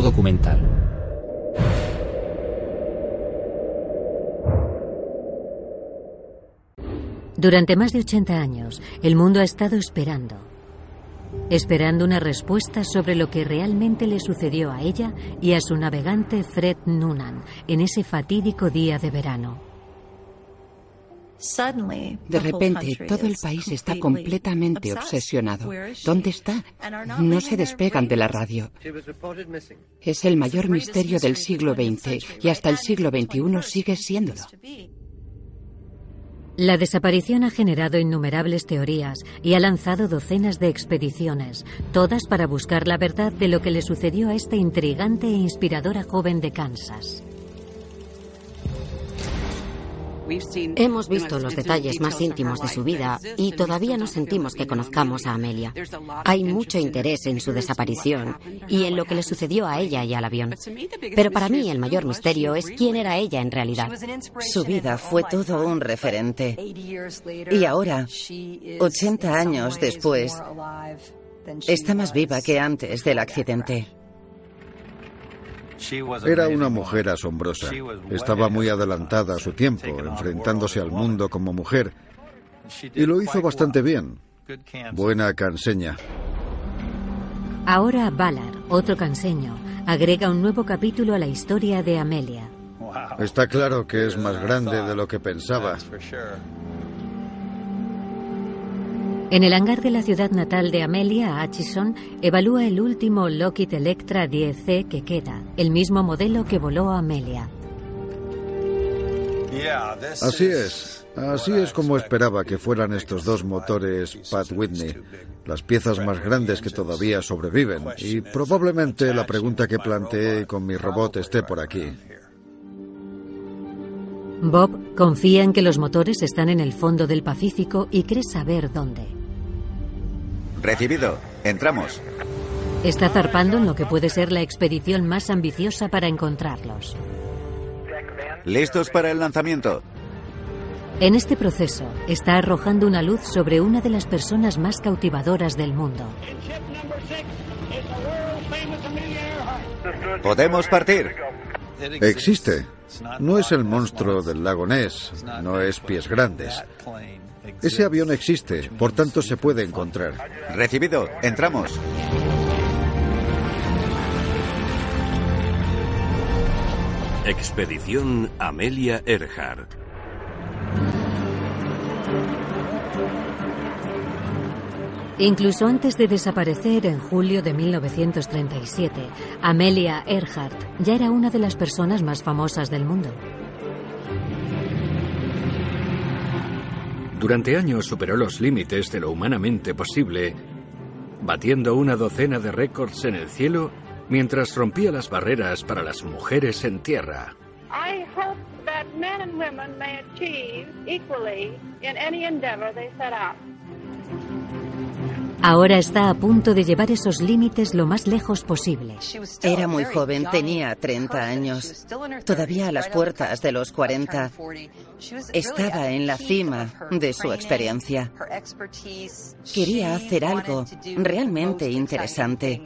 Documental. Durante más de 80 años, el mundo ha estado esperando. Esperando una respuesta sobre lo que realmente le sucedió a ella y a su navegante Fred Noonan en ese fatídico día de verano. De repente, todo el país está completamente obsesionado. ¿Dónde está? No se despegan de la radio. Es el mayor misterio del siglo XX y hasta el siglo XXI sigue siéndolo. La desaparición ha generado innumerables teorías y ha lanzado docenas de expediciones, todas para buscar la verdad de lo que le sucedió a esta intrigante e inspiradora joven de Kansas. Hemos visto los detalles más íntimos de su vida y todavía no sentimos que conozcamos a Amelia. Hay mucho interés en su desaparición y en lo que le sucedió a ella y al avión. Pero para mí el mayor misterio es quién era ella en realidad. Su vida fue todo un referente. Y ahora, 80 años después, está más viva que antes del accidente. Era una mujer asombrosa. Estaba muy adelantada a su tiempo, enfrentándose al mundo como mujer. Y lo hizo bastante bien. Buena canseña. Ahora Ballard, otro canseño, agrega un nuevo capítulo a la historia de Amelia. Está claro que es más grande de lo que pensaba. En el hangar de la ciudad natal de Amelia, Atchison evalúa el último Lockheed Electra 10C que queda, el mismo modelo que voló Amelia. Así es. Así es como esperaba que fueran estos dos motores Pat Whitney, las piezas más grandes que todavía sobreviven. Y probablemente la pregunta que planteé con mi robot esté por aquí. Bob confía en que los motores están en el fondo del Pacífico y cree saber dónde. Recibido. Entramos. Está zarpando en lo que puede ser la expedición más ambiciosa para encontrarlos. Listos para el lanzamiento. En este proceso, está arrojando una luz sobre una de las personas más cautivadoras del mundo. Podemos partir. Existe. No es el monstruo del lago Ness, no es pies grandes. Ese avión existe, por tanto se puede encontrar. Recibido, entramos. Expedición Amelia Earhart. Incluso antes de desaparecer en julio de 1937, Amelia Earhart ya era una de las personas más famosas del mundo. Durante años superó los límites de lo humanamente posible, batiendo una docena de récords en el cielo mientras rompía las barreras para las mujeres en tierra. Endeavor. Ahora está a punto de llevar esos límites lo más lejos posible. Era muy joven, tenía 30 años. Todavía a las puertas de los 40. Estaba en la cima de su experiencia. Quería hacer algo realmente interesante.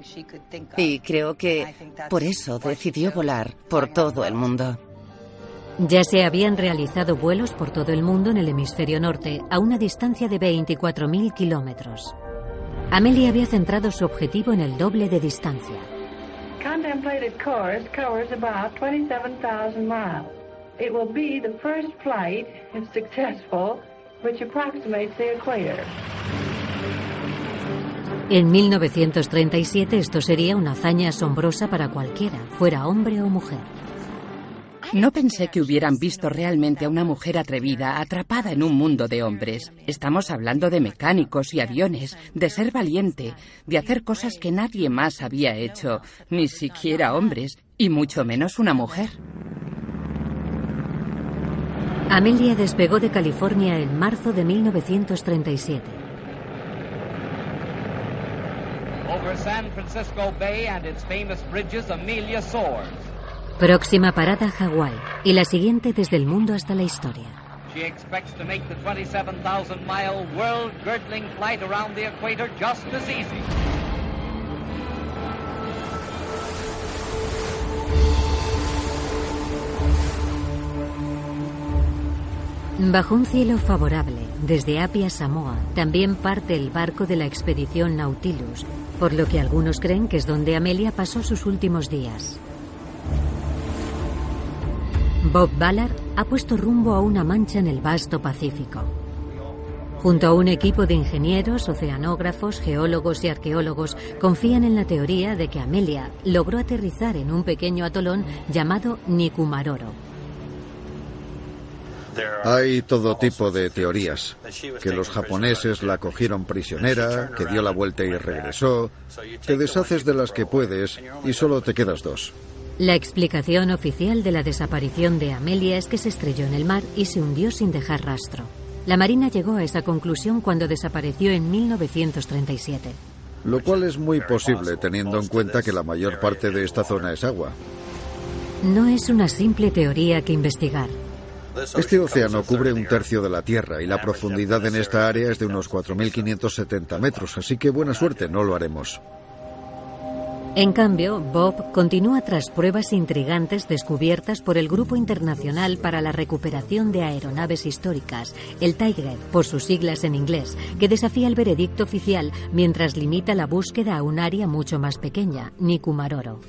Y creo que por eso decidió volar por todo el mundo. Ya se habían realizado vuelos por todo el mundo en el hemisferio norte a una distancia de 24.000 kilómetros. Amelia había centrado su objetivo en el doble de distancia. Contemplated course covers about 27,000 miles. It will be the first flight, if successful, which approximates the equator. En 1937 esto sería una hazaña asombrosa para cualquiera, fuera hombre o mujer. No pensé que hubieran visto realmente a una mujer atrevida, atrapada en un mundo de hombres. Estamos hablando de mecánicos y aviones, de ser valiente, de hacer cosas que nadie más había hecho, ni siquiera hombres, y mucho menos una mujer. Amelia despegó de California en marzo de 1937. Over San Francisco Bay and its famous bridges, Amelia soars. Próxima parada Hawái y la siguiente desde el mundo hasta la historia. She expects to make the 27,000 mile world girdling flight around the equator just as easy. Bajo un cielo favorable, desde Apia, Samoa, también parte el barco de la expedición Nautilus, por lo que algunos creen que es donde Amelia pasó sus últimos días. Bob Ballard ha puesto rumbo a una mancha en el vasto Pacífico. Junto a un equipo de ingenieros, oceanógrafos, geólogos y arqueólogos, confían en la teoría de que Amelia logró aterrizar en un pequeño atolón llamado Nikumaroro. Hay todo tipo de teorías. Que los japoneses la cogieron prisionera, que dio la vuelta y regresó. Te deshaces de las que puedes y solo te quedas dos. La explicación oficial de la desaparición de Amelia es que se estrelló en el mar y se hundió sin dejar rastro. La Marina llegó a esa conclusión cuando desapareció en 1937. Lo cual es muy posible teniendo en cuenta que la mayor parte de esta zona es agua. No es una simple teoría que investigar. Este océano cubre un tercio de la Tierra y la profundidad en esta área es de unos 4.570 metros, así que buena suerte, no lo haremos. En cambio, Bob continúa tras pruebas intrigantes descubiertas por el Grupo Internacional para la Recuperación de Aeronaves Históricas, el Tiger, por sus siglas en inglés, que desafía el veredicto oficial mientras limita la búsqueda a un área mucho más pequeña, Nikumaroro.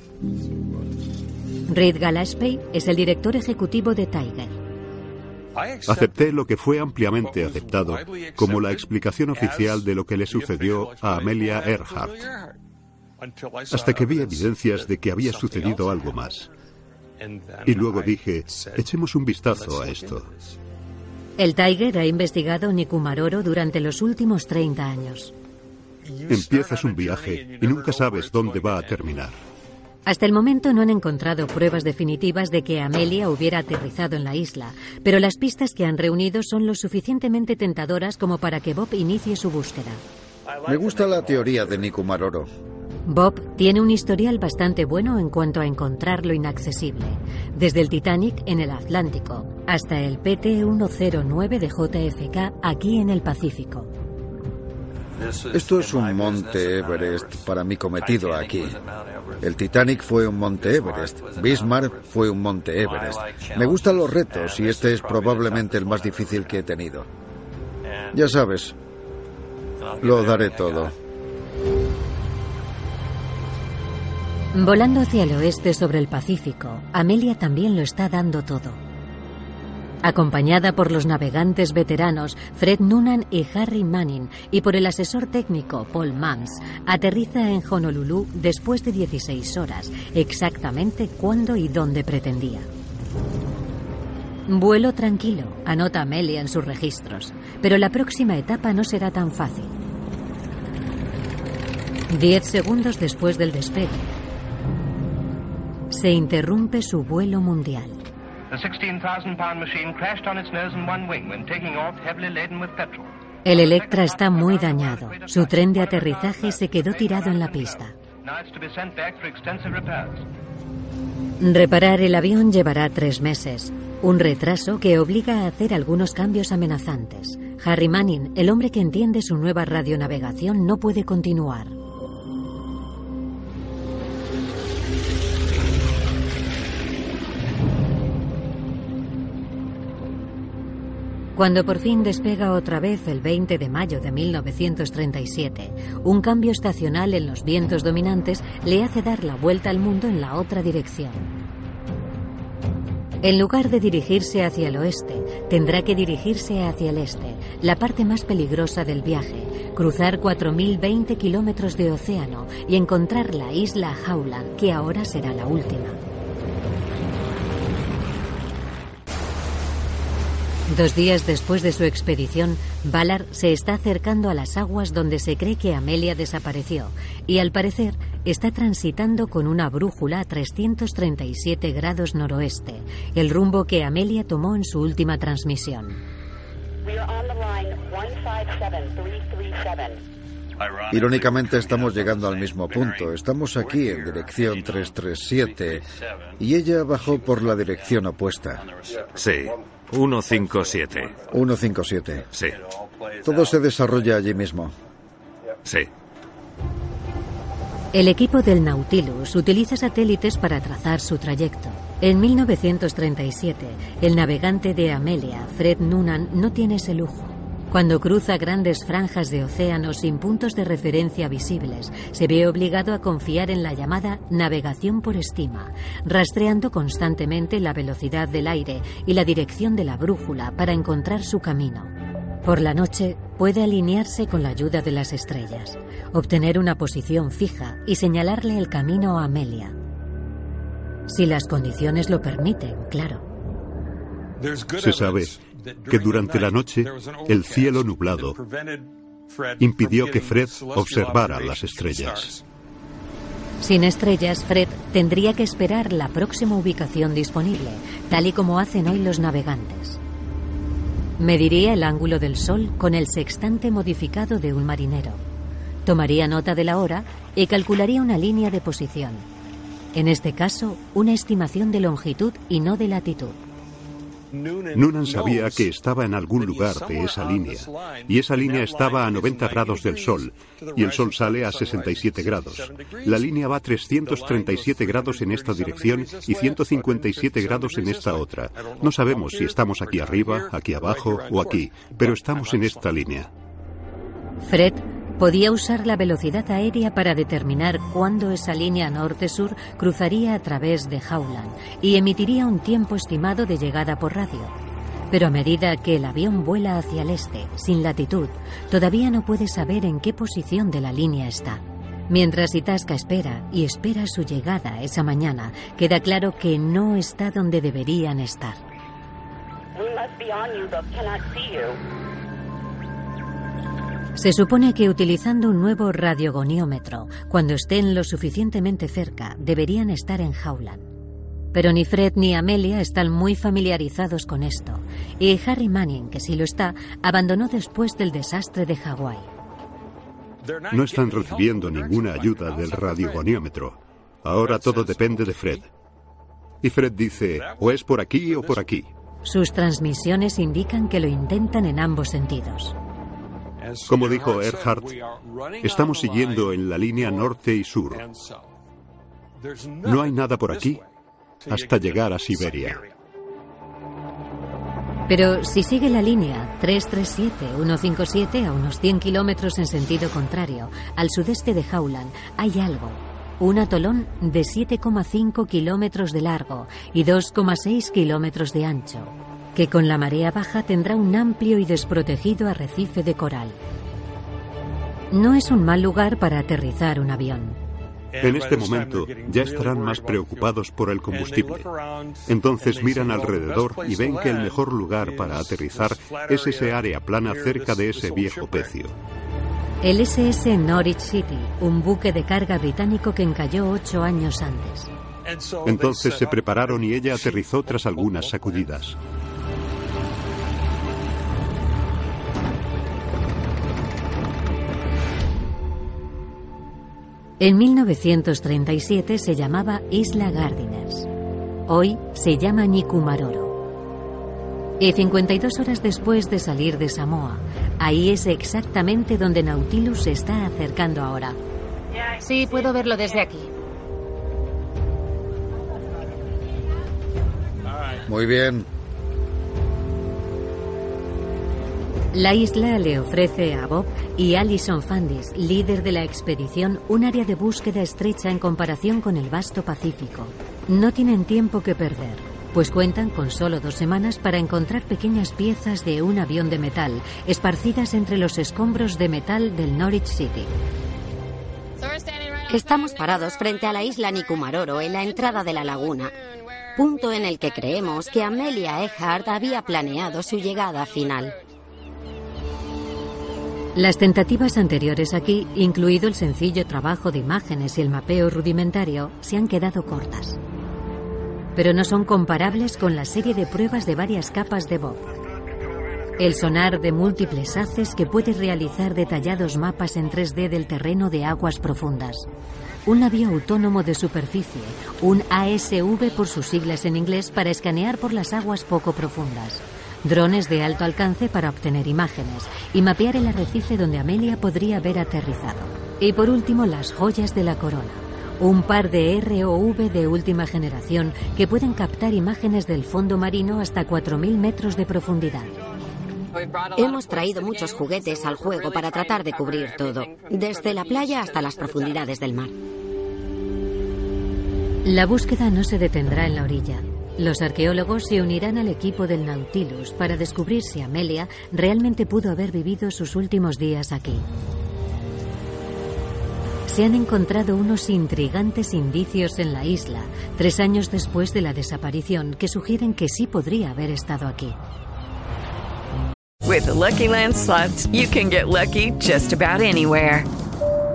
Reed Gillespie es el director ejecutivo de Tiger. Acepté lo que fue ampliamente aceptado como la explicación oficial de lo que le sucedió a Amelia Earhart, hasta que vi evidencias de que había sucedido algo más. Y luego dije, echemos un vistazo a esto. El Tiger ha investigado Nikumaroro durante los últimos 30 años. Empiezas un viaje y nunca sabes dónde va a terminar. Hasta el momento no han encontrado pruebas definitivas de que Amelia hubiera aterrizado en la isla, pero las pistas que han reunido son lo suficientemente tentadoras como para que Bob inicie su búsqueda. Me gusta la teoría de Nikumaroro. Bob tiene un historial bastante bueno en cuanto a encontrar lo inaccesible, desde el Titanic en el Atlántico hasta el PT-109 de JFK aquí en el Pacífico. Esto es un monte Everest para mi cometido aquí. El Titanic fue un monte Everest. Bismarck fue un monte Everest. Me gustan los retos y este es probablemente el más difícil que he tenido. Ya sabes, lo daré todo. Volando hacia el oeste sobre el Pacífico, Amelia también lo está dando todo. Acompañada por los navegantes veteranos Fred Noonan y Harry Manning y por el asesor técnico Paul Mans, aterriza en Honolulu después de 16 horas, exactamente cuándo y dónde pretendía. Vuelo tranquilo, anota Amelia en sus registros, pero la próxima etapa no será tan fácil. Diez segundos después del despegue, se interrumpe su vuelo mundial. El Electra está muy dañado. Su tren de aterrizaje se quedó tirado en la pista. Reparar el avión llevará tres meses, un retraso que obliga a hacer algunos cambios amenazantes. Harry Manning, el hombre que entiende su nueva radionavegación, no puede continuar. Cuando por fin despega otra vez el 20 de mayo de 1937, un cambio estacional en los vientos dominantes le hace dar la vuelta al mundo en la otra dirección. En lugar de dirigirse hacia el oeste, tendrá que dirigirse hacia el este, la parte más peligrosa del viaje, cruzar 4.020 kilómetros de océano y encontrar la isla Howland, que ahora será la última. Dos días después de su expedición, Ballard se está acercando a las aguas donde se cree que Amelia desapareció y al parecer está transitando con una brújula a 337 grados noroeste, el rumbo que Amelia tomó en su última transmisión. Irónicamente estamos llegando al mismo punto. Estamos aquí en dirección 337 y ella bajó por la dirección opuesta. Sí, 157. 157. Sí. Todo se desarrolla allí mismo. Sí. El equipo del Nautilus utiliza satélites para trazar su trayecto. En 1937, el navegante de Amelia, Fred Noonan, no tiene ese lujo. Cuando cruza grandes franjas de océano sin puntos de referencia visibles, se ve obligado a confiar en la llamada navegación por estima, rastreando constantemente la velocidad del aire y la dirección de la brújula para encontrar su camino. Por la noche puede alinearse con la ayuda de las estrellas, obtener una posición fija y señalarle el camino a Amelia. Si las condiciones lo permiten, claro. Se sabe que durante la noche el cielo nublado impidió que Fred observara las estrellas. Sin estrellas, Fred tendría que esperar la próxima ubicación disponible, tal y como hacen hoy los navegantes. Mediría el ángulo del Sol con el sextante modificado de un marinero. Tomaría nota de la hora y calcularía una línea de posición. En este caso, una estimación de longitud y no de latitud. Noonan sabía que estaba en algún lugar de esa línea, y esa línea estaba a 90 grados del Sol, y el Sol sale a 67 grados. La línea va a 337 grados en esta dirección y 157 grados en esta otra. No sabemos si estamos aquí arriba, aquí abajo o aquí, pero estamos en esta línea. Fred Podía usar la velocidad aérea para determinar cuándo esa línea norte-sur cruzaría a través de Howland y emitiría un tiempo estimado de llegada por radio. Pero a medida que el avión vuela hacia el este, sin latitud, todavía no puede saber en qué posición de la línea está. Mientras Itasca espera y espera su llegada esa mañana, queda claro que no está donde deberían estar. Se supone que utilizando un nuevo radiogoniómetro, cuando estén lo suficientemente cerca, deberían estar en Howland. Pero ni Fred ni Amelia están muy familiarizados con esto, y Harry Manning, que sí lo está, abandonó después del desastre de Hawái. No están recibiendo ninguna ayuda del radiogoniómetro. Ahora todo depende de Fred. Y Fred dice, o es por aquí o por aquí. Sus transmisiones indican que lo intentan en ambos sentidos. Como dijo Earhart, estamos siguiendo en la línea norte y sur. No hay nada por aquí hasta llegar a Siberia. Pero si sigue la línea 337-157 a unos 100 kilómetros en sentido contrario, al sudeste de Howland, hay algo. Un atolón de 7,5 kilómetros de largo y 2,6 kilómetros de ancho que con la marea baja tendrá un amplio y desprotegido arrecife de coral. No es un mal lugar para aterrizar un avión. En este momento ya estarán más preocupados por el combustible. Entonces miran alrededor y ven que el mejor lugar para aterrizar es ese área plana cerca de ese viejo pecio. El SS Norwich City, un buque de carga británico que encalló ocho años antes. Entonces se prepararon y ella aterrizó tras algunas sacudidas. En 1937 se llamaba Isla Gardiners. Hoy se llama Nikumaroro. Y 52 horas después de salir de Samoa, ahí es exactamente donde Nautilus se está acercando ahora. Sí, puedo verlo desde aquí. Muy bien. La isla le ofrece a Bob y Alison Fandis, líder de la expedición, un área de búsqueda estrecha en comparación con el vasto Pacífico. No tienen tiempo que perder, pues cuentan con solo dos semanas para encontrar pequeñas piezas de un avión de metal esparcidas entre los escombros de metal del Norwich City. Estamos parados frente a la isla Nikumaroro en la entrada de la laguna. punto en el que creemos que Amelia Earhart había planeado su llegada final. Las tentativas anteriores aquí, incluido el sencillo trabajo de imágenes y el mapeo rudimentario, se han quedado cortas. Pero no son comparables con la serie de pruebas de varias capas de Bob. El sonar de múltiples haces que puede realizar detallados mapas en 3D del terreno de aguas profundas. Un navío autónomo de superficie, un ASV por sus siglas en inglés para escanear por las aguas poco profundas drones de alto alcance para obtener imágenes y mapear el arrecife donde Amelia podría haber aterrizado. Y por último, las joyas de la corona. Un par de ROV de última generación que pueden captar imágenes del fondo marino hasta 4.000 metros de profundidad. Hemos traído muchos juguetes al juego para tratar de cubrir todo, desde la playa hasta las profundidades del mar. La búsqueda no se detendrá en la orilla. Los arqueólogos se unirán al equipo del Nautilus para descubrir si Amelia realmente pudo haber vivido sus últimos días aquí. Se han encontrado unos intrigantes indicios en la isla, tres años después de la desaparición, que sugieren que sí podría haber estado aquí. Lucky.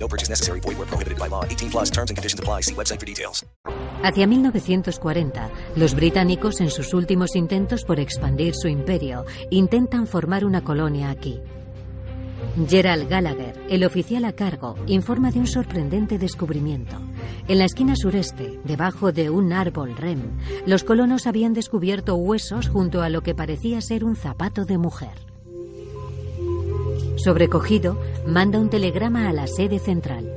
No necessary. Void prohibited by law. 18 plus terms and conditions apply. See website for details. Hacia 1940, los británicos, en sus últimos intentos por expandir su imperio, intentan formar una colonia aquí. Gerald Gallagher, el oficial a cargo, informa de un sorprendente descubrimiento. En la esquina sureste, debajo de un árbol rem, los colonos habían descubierto huesos junto a lo que parecía ser un zapato de mujer. Sobrecogido, manda un telegrama a la sede central.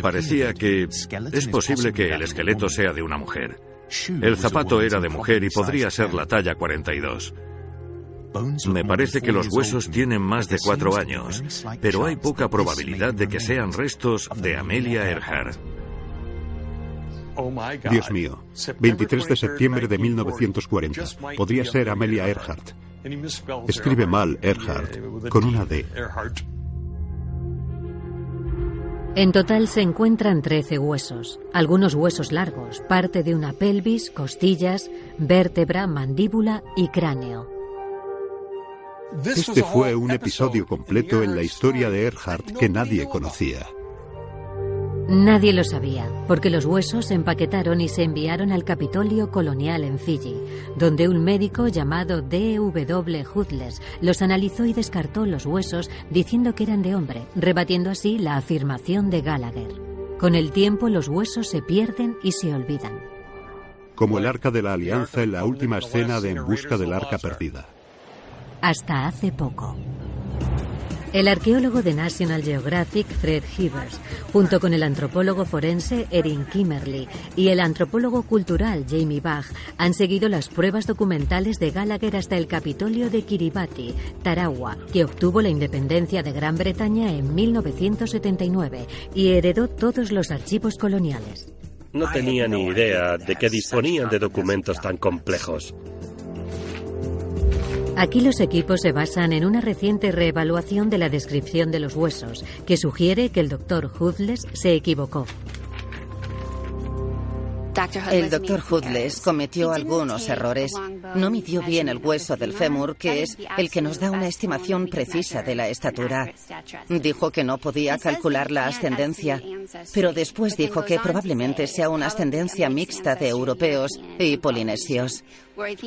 Parecía que es posible que el esqueleto sea de una mujer. El zapato era de mujer y podría ser la talla 42. Me parece que los huesos tienen más de cuatro años, pero hay poca probabilidad de que sean restos de Amelia Earhart. Dios mío, 23 de septiembre de 1940. Podría ser Amelia Earhart. Escribe mal Earhart, con una D. En total se encuentran 13 huesos, algunos huesos largos, parte de una pelvis, costillas, vértebra, mandíbula y cráneo. Este fue un episodio completo en la historia de Earhart que nadie conocía. Nadie lo sabía, porque los huesos se empaquetaron y se enviaron al Capitolio Colonial en Fiji, donde un médico llamado D.W. Hudles los analizó y descartó los huesos diciendo que eran de hombre, rebatiendo así la afirmación de Gallagher. Con el tiempo los huesos se pierden y se olvidan. Como el Arca de la Alianza en la última escena de En Busca del Arca Perdida. Hasta hace poco. El arqueólogo de National Geographic, Fred Hivers, junto con el antropólogo forense Erin Kimmerly y el antropólogo cultural Jamie Bach, han seguido las pruebas documentales de Gallagher hasta el Capitolio de Kiribati, Tarawa, que obtuvo la independencia de Gran Bretaña en 1979 y heredó todos los archivos coloniales. No tenía ni idea de que disponían de documentos tan complejos. Aquí los equipos se basan en una reciente reevaluación de la descripción de los huesos, que sugiere que el doctor Hudles se equivocó. El doctor Hudles cometió algunos errores. No midió bien el hueso del fémur, que es el que nos da una estimación precisa de la estatura. Dijo que no podía calcular la ascendencia, pero después dijo que probablemente sea una ascendencia mixta de europeos y polinesios.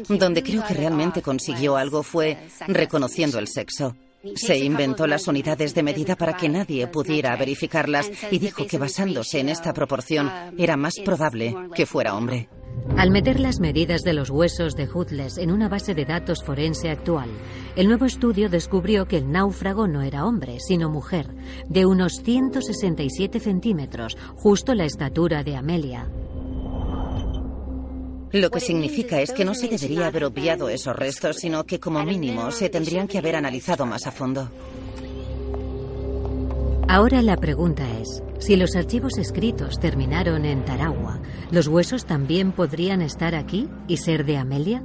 Donde creo que realmente consiguió algo fue reconociendo el sexo. Se inventó las unidades de medida para que nadie pudiera verificarlas y dijo que basándose en esta proporción era más probable que fuera hombre. Al meter las medidas de los huesos de Hudles en una base de datos forense actual, el nuevo estudio descubrió que el náufrago no era hombre, sino mujer, de unos 167 centímetros, justo la estatura de Amelia. Lo que significa es que no se debería haber obviado esos restos, sino que como mínimo se tendrían que haber analizado más a fondo. Ahora la pregunta es, si los archivos escritos terminaron en Tarawa, ¿los huesos también podrían estar aquí y ser de Amelia?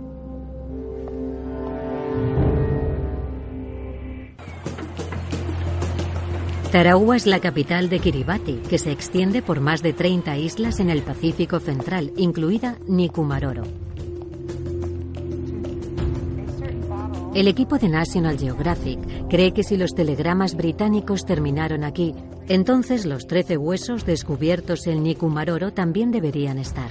Tarawa es la capital de Kiribati, que se extiende por más de 30 islas en el Pacífico Central, incluida Nikumaroro. El equipo de National Geographic cree que si los telegramas británicos terminaron aquí, entonces los 13 huesos descubiertos en Nikumaroro también deberían estar.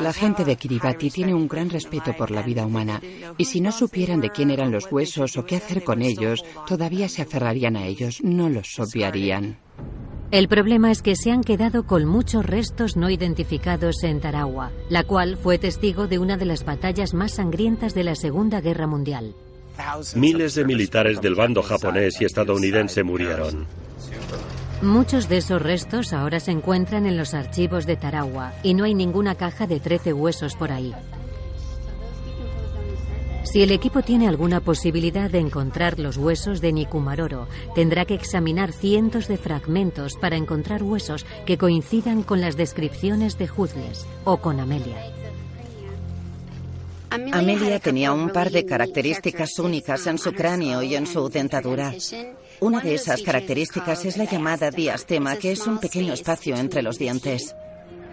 La gente de Kiribati tiene un gran respeto por la vida humana y si no supieran de quién eran los huesos o qué hacer con ellos, todavía se aferrarían a ellos, no los obviarían. El problema es que se han quedado con muchos restos no identificados en Tarawa, la cual fue testigo de una de las batallas más sangrientas de la Segunda Guerra Mundial. Miles de militares del bando japonés y estadounidense murieron. Muchos de esos restos ahora se encuentran en los archivos de Tarawa y no hay ninguna caja de 13 huesos por ahí. Si el equipo tiene alguna posibilidad de encontrar los huesos de Nikumaroro, tendrá que examinar cientos de fragmentos para encontrar huesos que coincidan con las descripciones de Hudles o con Amelia. Amelia tenía un par de características únicas en su cráneo y en su dentadura. Una de esas características es la llamada diastema, que es un pequeño espacio entre los dientes.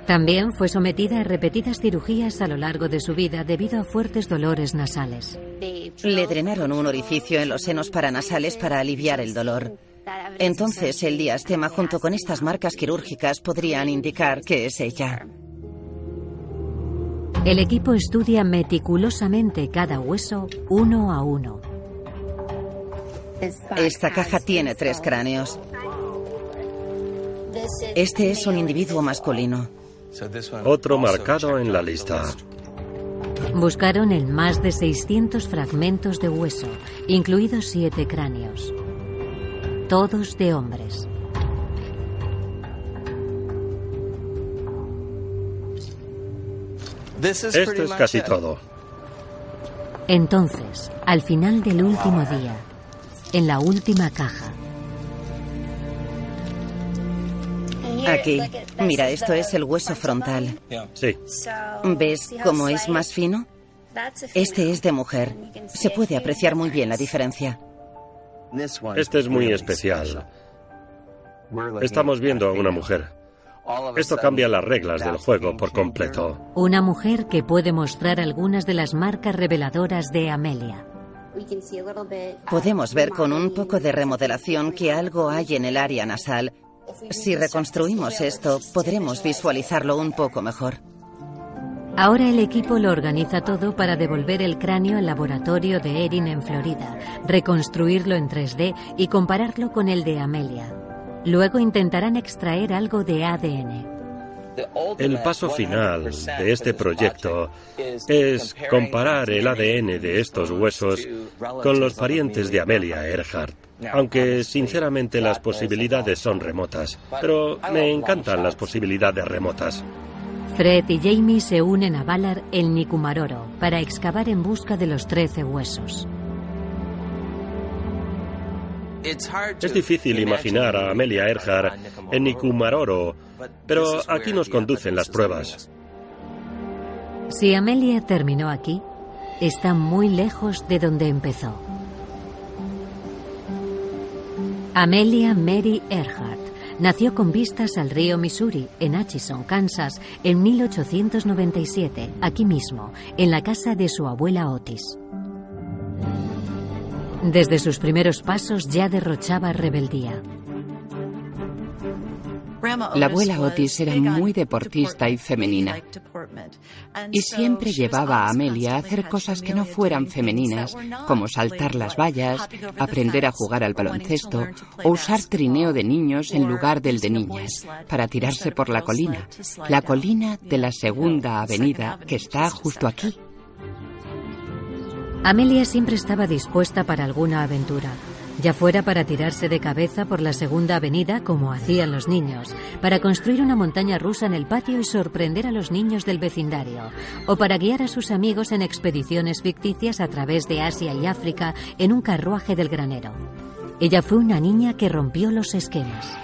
También fue sometida a repetidas cirugías a lo largo de su vida debido a fuertes dolores nasales. Le drenaron un orificio en los senos paranasales para aliviar el dolor. Entonces el diastema junto con estas marcas quirúrgicas podrían indicar que es ella. El equipo estudia meticulosamente cada hueso uno a uno. Esta caja tiene tres cráneos. Este es un individuo masculino. Otro marcado en la lista. Buscaron en más de 600 fragmentos de hueso, incluidos siete cráneos. Todos de hombres. Esto es casi todo. Entonces, al final del último día, en la última caja. Aquí, mira, esto es el hueso frontal. Sí. ¿Ves cómo es más fino? Este es de mujer. Se puede apreciar muy bien la diferencia. Este es muy especial. Estamos viendo a una mujer. Esto cambia las reglas del juego por completo. Una mujer que puede mostrar algunas de las marcas reveladoras de Amelia. Podemos ver con un poco de remodelación que algo hay en el área nasal. Si reconstruimos esto, podremos visualizarlo un poco mejor. Ahora el equipo lo organiza todo para devolver el cráneo al laboratorio de Erin en Florida, reconstruirlo en 3D y compararlo con el de Amelia. Luego intentarán extraer algo de ADN. El paso final de este proyecto es comparar el ADN de estos huesos con los parientes de Amelia Earhart. Aunque sinceramente las posibilidades son remotas, pero me encantan las posibilidades remotas. Fred y Jamie se unen a Valar en Nikumaroro para excavar en busca de los 13 huesos. Es difícil imaginar a Amelia Earhart en Nikumaroro, pero aquí nos conducen las pruebas. Si Amelia terminó aquí, está muy lejos de donde empezó. Amelia Mary Earhart nació con vistas al río Missouri, en Atchison, Kansas, en 1897, aquí mismo, en la casa de su abuela Otis. Desde sus primeros pasos ya derrochaba rebeldía. La abuela Otis era muy deportista y femenina. Y siempre llevaba a Amelia a hacer cosas que no fueran femeninas, como saltar las vallas, aprender a jugar al baloncesto o usar trineo de niños en lugar del de niñas, para tirarse por la colina, la colina de la segunda avenida que está justo aquí. Amelia siempre estaba dispuesta para alguna aventura ya fuera para tirarse de cabeza por la segunda avenida como hacían los niños, para construir una montaña rusa en el patio y sorprender a los niños del vecindario, o para guiar a sus amigos en expediciones ficticias a través de Asia y África en un carruaje del granero. Ella fue una niña que rompió los esquemas.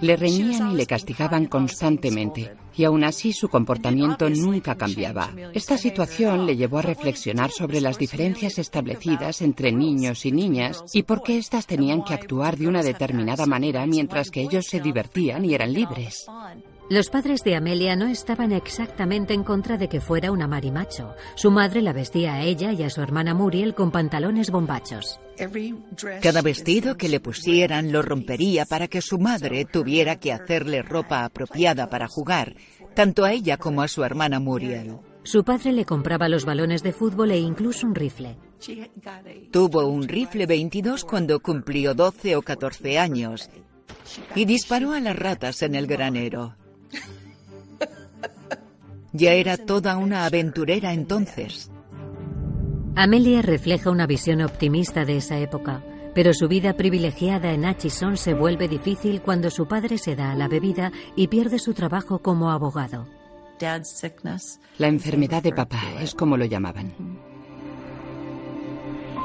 Le reñían y le castigaban constantemente, y aún así su comportamiento nunca cambiaba. Esta situación le llevó a reflexionar sobre las diferencias establecidas entre niños y niñas y por qué éstas tenían que actuar de una determinada manera mientras que ellos se divertían y eran libres. Los padres de Amelia no estaban exactamente en contra de que fuera una marimacho. Su madre la vestía a ella y a su hermana Muriel con pantalones bombachos. Cada vestido que le pusieran lo rompería para que su madre tuviera que hacerle ropa apropiada para jugar, tanto a ella como a su hermana Muriel. Su padre le compraba los balones de fútbol e incluso un rifle. Tuvo un rifle 22 cuando cumplió 12 o 14 años y disparó a las ratas en el granero. Ya era toda una aventurera entonces. Amelia refleja una visión optimista de esa época, pero su vida privilegiada en Atchison se vuelve difícil cuando su padre se da a la bebida y pierde su trabajo como abogado. La enfermedad de papá es como lo llamaban.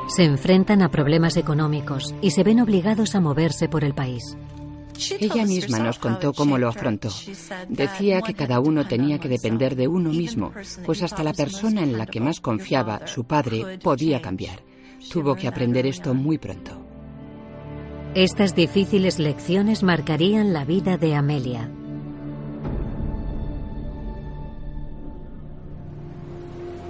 Se enfrentan a problemas económicos y se ven obligados a moverse por el país. Ella misma nos contó cómo lo afrontó. Decía que cada uno tenía que depender de uno mismo, pues hasta la persona en la que más confiaba, su padre, podía cambiar. Tuvo que aprender esto muy pronto. Estas difíciles lecciones marcarían la vida de Amelia.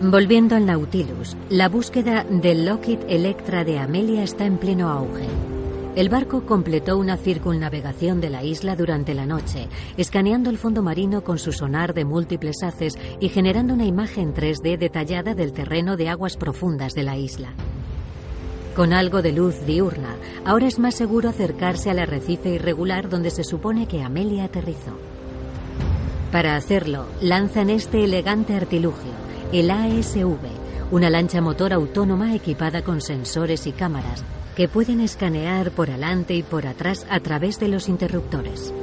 Volviendo al Nautilus, la búsqueda del Lockheed Electra de Amelia está en pleno auge. El barco completó una circunnavegación de la isla durante la noche, escaneando el fondo marino con su sonar de múltiples haces y generando una imagen 3D detallada del terreno de aguas profundas de la isla. Con algo de luz diurna, ahora es más seguro acercarse al arrecife irregular donde se supone que Amelia aterrizó. Para hacerlo, lanzan este elegante artilugio, el ASV, una lancha motor autónoma equipada con sensores y cámaras, que pueden escanear por adelante y por atrás a través de los interruptores.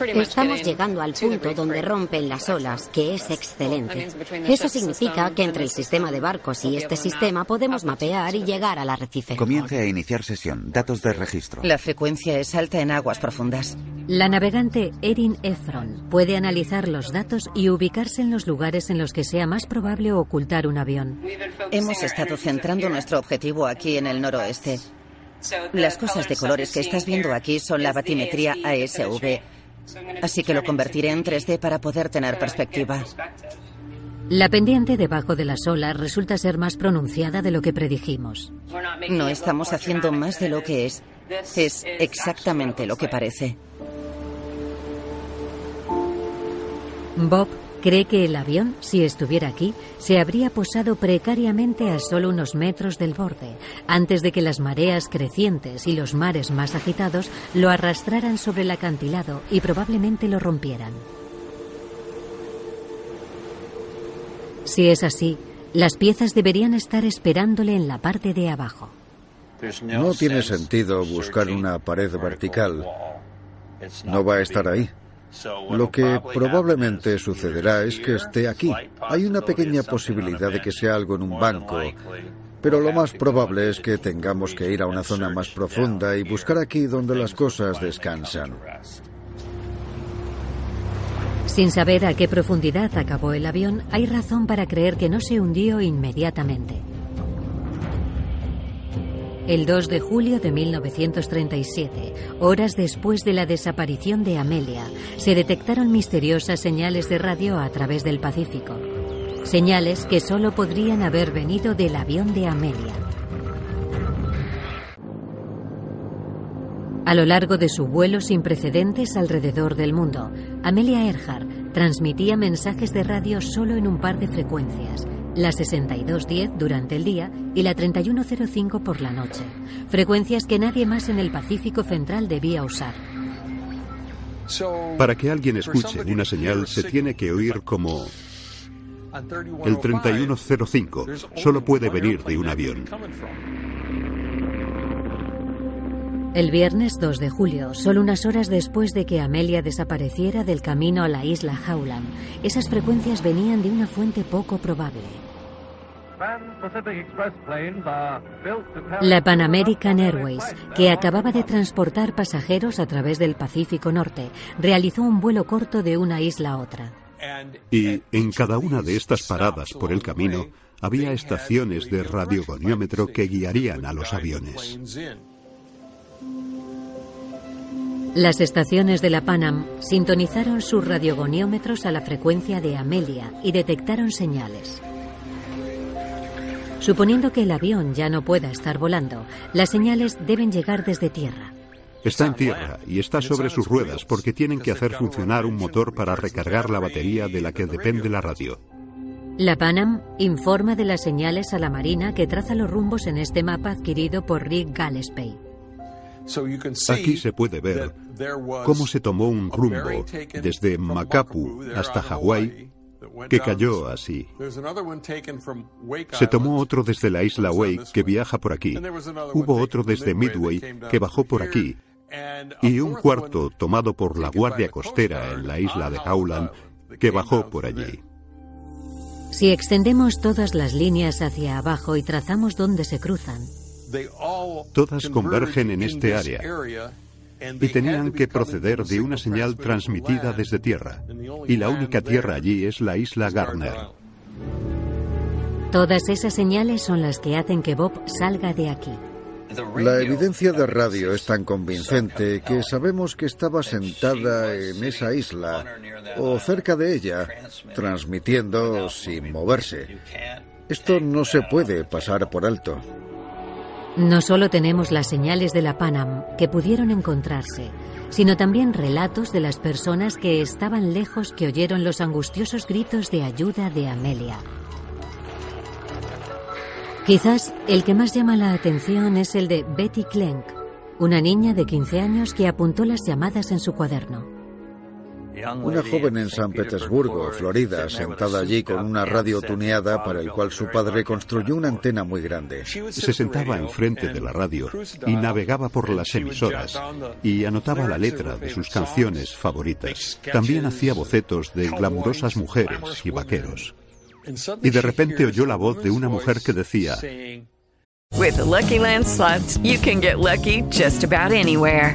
Estamos llegando al punto donde rompen las olas, que es excelente. Eso significa que entre el sistema de barcos y este sistema podemos mapear y llegar al arrecife. Comience a iniciar sesión. Datos de registro. La frecuencia es alta en aguas profundas. La navegante Erin Efron puede analizar los datos y ubicarse en los lugares en los que sea más probable ocultar un avión. Hemos estado centrando nuestro objetivo aquí en el noroeste. Las cosas de colores que estás viendo aquí son la batimetría ASV, así que lo convertiré en 3D para poder tener perspectiva. La pendiente debajo de las olas resulta ser más pronunciada de lo que predijimos. No estamos haciendo más de lo que es. Es exactamente lo que parece. Bob Cree que el avión, si estuviera aquí, se habría posado precariamente a solo unos metros del borde, antes de que las mareas crecientes y los mares más agitados lo arrastraran sobre el acantilado y probablemente lo rompieran. Si es así, las piezas deberían estar esperándole en la parte de abajo. No tiene sentido buscar una pared vertical. No va a estar ahí. Lo que probablemente sucederá es que esté aquí. Hay una pequeña posibilidad de que sea algo en un banco, pero lo más probable es que tengamos que ir a una zona más profunda y buscar aquí donde las cosas descansan. Sin saber a qué profundidad acabó el avión, hay razón para creer que no se hundió inmediatamente. El 2 de julio de 1937, horas después de la desaparición de Amelia, se detectaron misteriosas señales de radio a través del Pacífico. Señales que solo podrían haber venido del avión de Amelia. A lo largo de su vuelo sin precedentes alrededor del mundo, Amelia Earhart transmitía mensajes de radio solo en un par de frecuencias, la 6210 durante el día y la 3105 por la noche, frecuencias que nadie más en el Pacífico Central debía usar. Para que alguien escuche una señal se tiene que oír como el 3105 solo puede venir de un avión. El viernes 2 de julio, solo unas horas después de que Amelia desapareciera del camino a la isla Howland, esas frecuencias venían de una fuente poco probable. La Pan American Airways, que acababa de transportar pasajeros a través del Pacífico Norte, realizó un vuelo corto de una isla a otra. Y en cada una de estas paradas por el camino había estaciones de radiogoniómetro que guiarían a los aviones. Las estaciones de la Panam sintonizaron sus radiogoniómetros a la frecuencia de Amelia y detectaron señales. Suponiendo que el avión ya no pueda estar volando, las señales deben llegar desde tierra. Está en tierra y está sobre sus ruedas porque tienen que hacer funcionar un motor para recargar la batería de la que depende la radio. La Panam informa de las señales a la Marina que traza los rumbos en este mapa adquirido por Rick Gillespie. Aquí se puede ver cómo se tomó un rumbo desde Macapu hasta Hawái que cayó así. Se tomó otro desde la isla Wake que viaja por aquí. Hubo otro desde Midway que bajó por aquí. Y un cuarto tomado por la Guardia Costera en la isla de Howland que bajó por allí. Si extendemos todas las líneas hacia abajo y trazamos dónde se cruzan, Todas convergen en este área y tenían que proceder de una señal transmitida desde tierra. Y la única tierra allí es la isla Garner. Todas esas señales son las que hacen que Bob salga de aquí. La evidencia de radio es tan convincente que sabemos que estaba sentada en esa isla o cerca de ella, transmitiendo sin moverse. Esto no se puede pasar por alto. No solo tenemos las señales de la Panam que pudieron encontrarse, sino también relatos de las personas que estaban lejos que oyeron los angustiosos gritos de ayuda de Amelia. Quizás el que más llama la atención es el de Betty Klenk, una niña de 15 años que apuntó las llamadas en su cuaderno. Una joven en San Petersburgo, Florida, sentada allí con una radio tuneada para el cual su padre construyó una antena muy grande. Se sentaba enfrente de la radio y navegaba por las emisoras y anotaba la letra de sus canciones favoritas. También hacía bocetos de glamurosas mujeres y vaqueros. Y de repente oyó la voz de una mujer que decía, With Lucky Land slots, you can get lucky just about anywhere.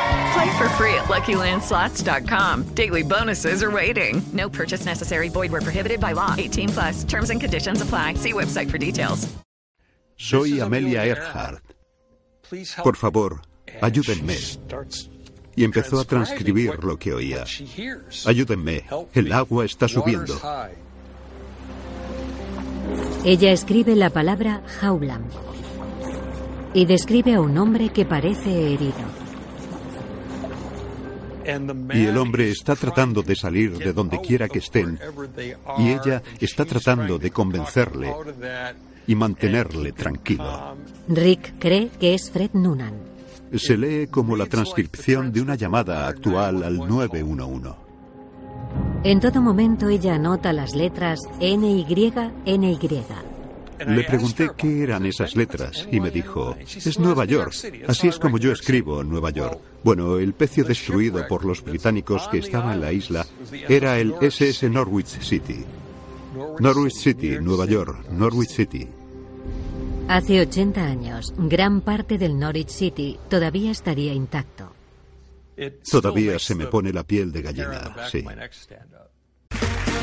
Play for free at LuckyLandSlots.com. Daily bonuses are waiting. No purchase necessary. Void where prohibited by law. 18 plus. Terms and conditions apply. See website for details. Soy Amelia Earhart. Por favor, ayúdenme. Y empezó a transcribir lo que oía. Ayúdenme. El agua está subiendo. Ella escribe la palabra Howland y describe a un hombre que parece herido. Y el hombre está tratando de salir de donde quiera que estén. Y ella está tratando de convencerle y mantenerle tranquilo. Rick cree que es Fred Noonan. Se lee como la transcripción de una llamada actual al 911. En todo momento ella anota las letras NY, NY. Le pregunté qué eran esas letras y me dijo, es Nueva York, así es como yo escribo Nueva York. Bueno, el pecio destruido por los británicos que estaba en la isla era el SS Norwich City. Norwich City, Nueva York, Norwich City. Hace 80 años, gran parte del Norwich City todavía estaría intacto. Todavía se me pone la piel de gallina, sí.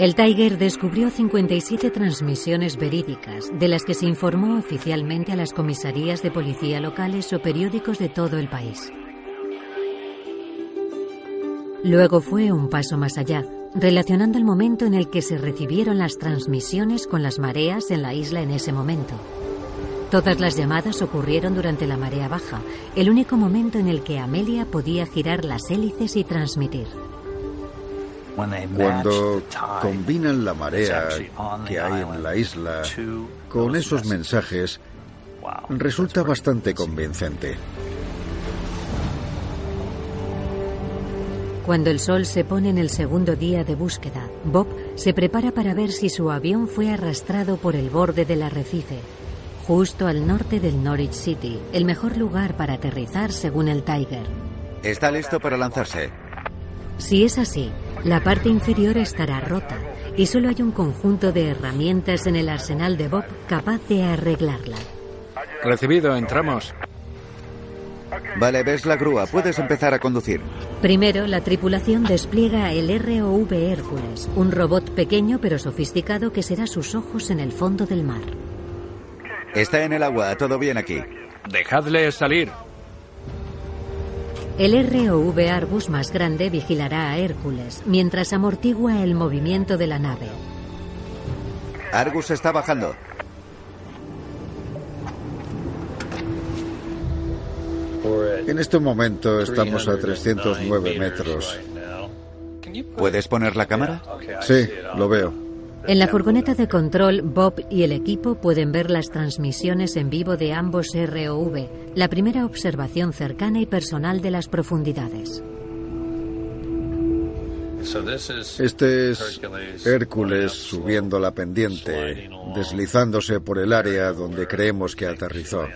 El Tiger descubrió 57 transmisiones verídicas, de las que se informó oficialmente a las comisarías de policía locales o periódicos de todo el país. Luego fue un paso más allá, relacionando el momento en el que se recibieron las transmisiones con las mareas en la isla en ese momento. Todas las llamadas ocurrieron durante la marea baja, el único momento en el que Amelia podía girar las hélices y transmitir. Cuando combinan la marea que hay en la isla con esos mensajes, resulta bastante convincente. Cuando el sol se pone en el segundo día de búsqueda, Bob se prepara para ver si su avión fue arrastrado por el borde del arrecife, justo al norte del Norwich City, el mejor lugar para aterrizar según el Tiger. Está listo para lanzarse. Si es así, la parte inferior estará rota y solo hay un conjunto de herramientas en el arsenal de Bob capaz de arreglarla. Recibido, entramos. Vale, ves la grúa, puedes empezar a conducir. Primero, la tripulación despliega el ROV Hércules, un robot pequeño pero sofisticado que será sus ojos en el fondo del mar. Está en el agua, todo bien aquí. Dejadle salir. El ROV Arbus más grande vigilará a Hércules mientras amortigua el movimiento de la nave. Argus está bajando. En este momento estamos a 309 metros. ¿Puedes poner la cámara? Sí, lo veo. En la furgoneta de control, Bob y el equipo pueden ver las transmisiones en vivo de ambos ROV, la primera observación cercana y personal de las profundidades. Este es Hércules subiendo la pendiente, deslizándose por el área donde creemos que aterrizó.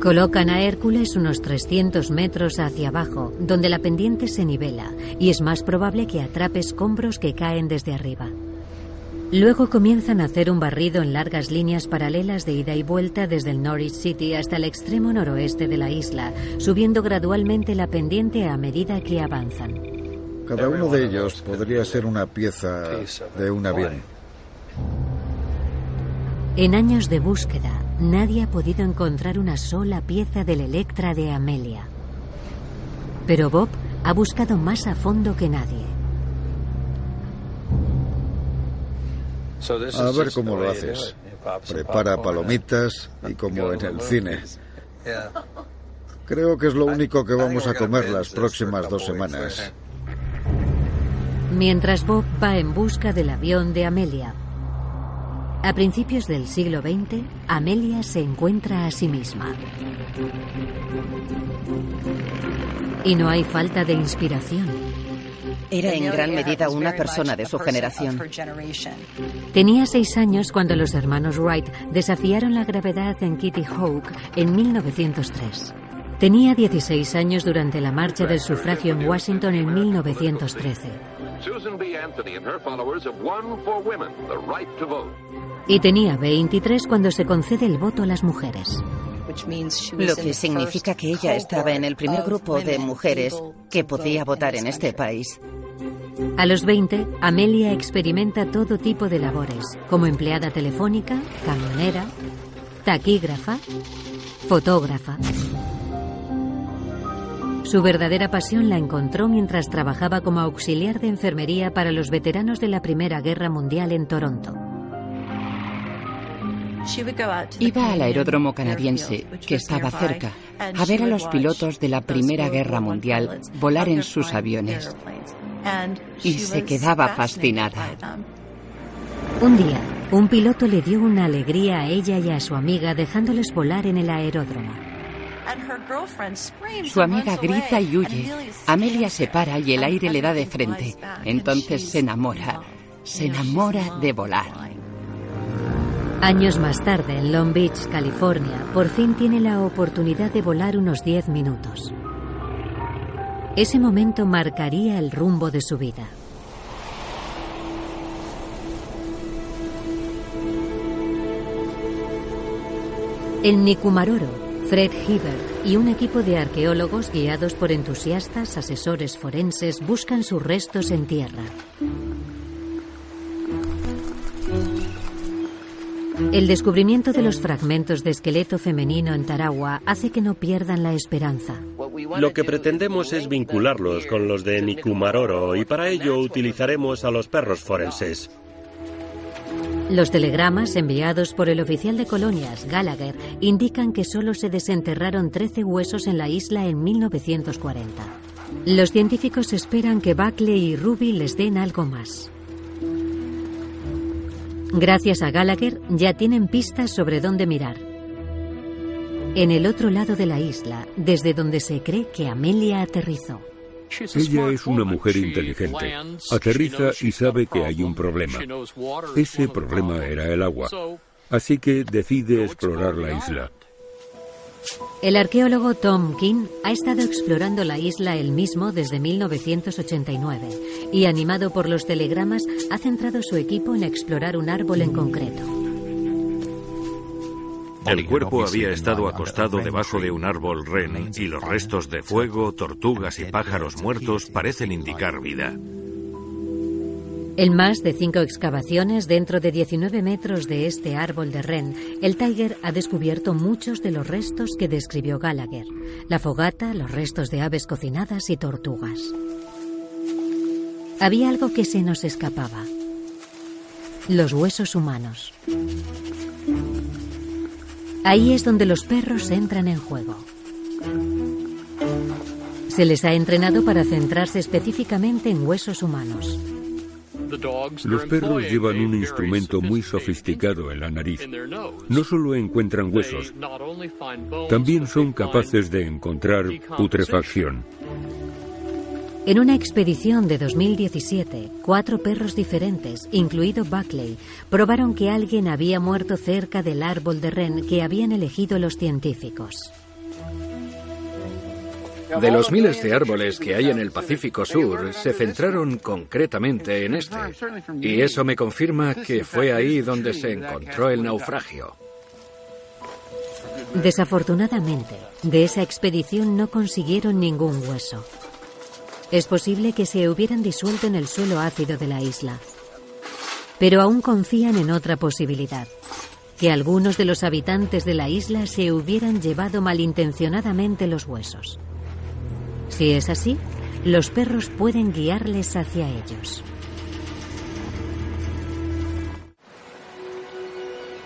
Colocan a Hércules unos 300 metros hacia abajo, donde la pendiente se nivela, y es más probable que atrape escombros que caen desde arriba. Luego comienzan a hacer un barrido en largas líneas paralelas de ida y vuelta desde el Norwich City hasta el extremo noroeste de la isla, subiendo gradualmente la pendiente a medida que avanzan. Cada uno de ellos podría ser una pieza de un avión. En años de búsqueda, nadie ha podido encontrar una sola pieza del Electra de Amelia. Pero Bob ha buscado más a fondo que nadie. A ver cómo lo haces. Prepara palomitas y como en el cine. Creo que es lo único que vamos a comer las próximas dos semanas. Mientras Bob va en busca del avión de Amelia, A principios del siglo XX, Amelia se encuentra a sí misma. Y no hay falta de inspiración. Era en gran medida una persona de su generación. Tenía seis años cuando los hermanos Wright desafiaron la gravedad en Kitty Hawk en 1903. Tenía 16 años durante la marcha del sufragio en Washington en 1913. Y tenía 23 cuando se concede el voto a las mujeres. Lo que significa que ella estaba en el primer grupo de mujeres que podía votar en este país. A los 20, Amelia experimenta todo tipo de labores, como empleada telefónica, camionera, taquígrafa, fotógrafa. Su verdadera pasión la encontró mientras trabajaba como auxiliar de enfermería para los veteranos de la Primera Guerra Mundial en Toronto. Iba al aeródromo canadiense, que estaba cerca, a ver a los pilotos de la Primera Guerra Mundial volar en sus aviones. Y se quedaba fascinada. Un día, un piloto le dio una alegría a ella y a su amiga dejándoles volar en el aeródromo. Su amiga grita y huye. Amelia se para y el aire le da de frente. Entonces se enamora. Se enamora de volar. Años más tarde, en Long Beach, California, por fin tiene la oportunidad de volar unos 10 minutos. Ese momento marcaría el rumbo de su vida. El Nikumaroro, Fred Hibbert y un equipo de arqueólogos guiados por entusiastas asesores forenses buscan sus restos en tierra. El descubrimiento de los fragmentos de esqueleto femenino en Tarawa hace que no pierdan la esperanza. Lo que pretendemos es vincularlos con los de Nikumaroro y para ello utilizaremos a los perros forenses. Los telegramas enviados por el oficial de colonias, Gallagher, indican que solo se desenterraron 13 huesos en la isla en 1940. Los científicos esperan que Buckley y Ruby les den algo más. Gracias a Gallagher ya tienen pistas sobre dónde mirar. En el otro lado de la isla, desde donde se cree que Amelia aterrizó. Ella es una mujer inteligente. Aterriza y sabe que hay un problema. Ese problema era el agua. Así que decide explorar la isla. El arqueólogo Tom King ha estado explorando la isla él mismo desde 1989 y, animado por los telegramas, ha centrado su equipo en explorar un árbol en concreto. El cuerpo había estado acostado debajo de un árbol ren y los restos de fuego, tortugas y pájaros muertos parecen indicar vida. En más de cinco excavaciones dentro de 19 metros de este árbol de ren, el Tiger ha descubierto muchos de los restos que describió Gallagher. La fogata, los restos de aves cocinadas y tortugas. Había algo que se nos escapaba. Los huesos humanos. Ahí es donde los perros entran en juego. Se les ha entrenado para centrarse específicamente en huesos humanos. Los perros llevan un instrumento muy sofisticado en la nariz. No solo encuentran huesos, también son capaces de encontrar putrefacción. En una expedición de 2017, cuatro perros diferentes, incluido Buckley, probaron que alguien había muerto cerca del árbol de Ren que habían elegido los científicos. De los miles de árboles que hay en el Pacífico Sur, se centraron concretamente en este. Y eso me confirma que fue ahí donde se encontró el naufragio. Desafortunadamente, de esa expedición no consiguieron ningún hueso. Es posible que se hubieran disuelto en el suelo ácido de la isla. Pero aún confían en otra posibilidad, que algunos de los habitantes de la isla se hubieran llevado malintencionadamente los huesos. Si es así, los perros pueden guiarles hacia ellos.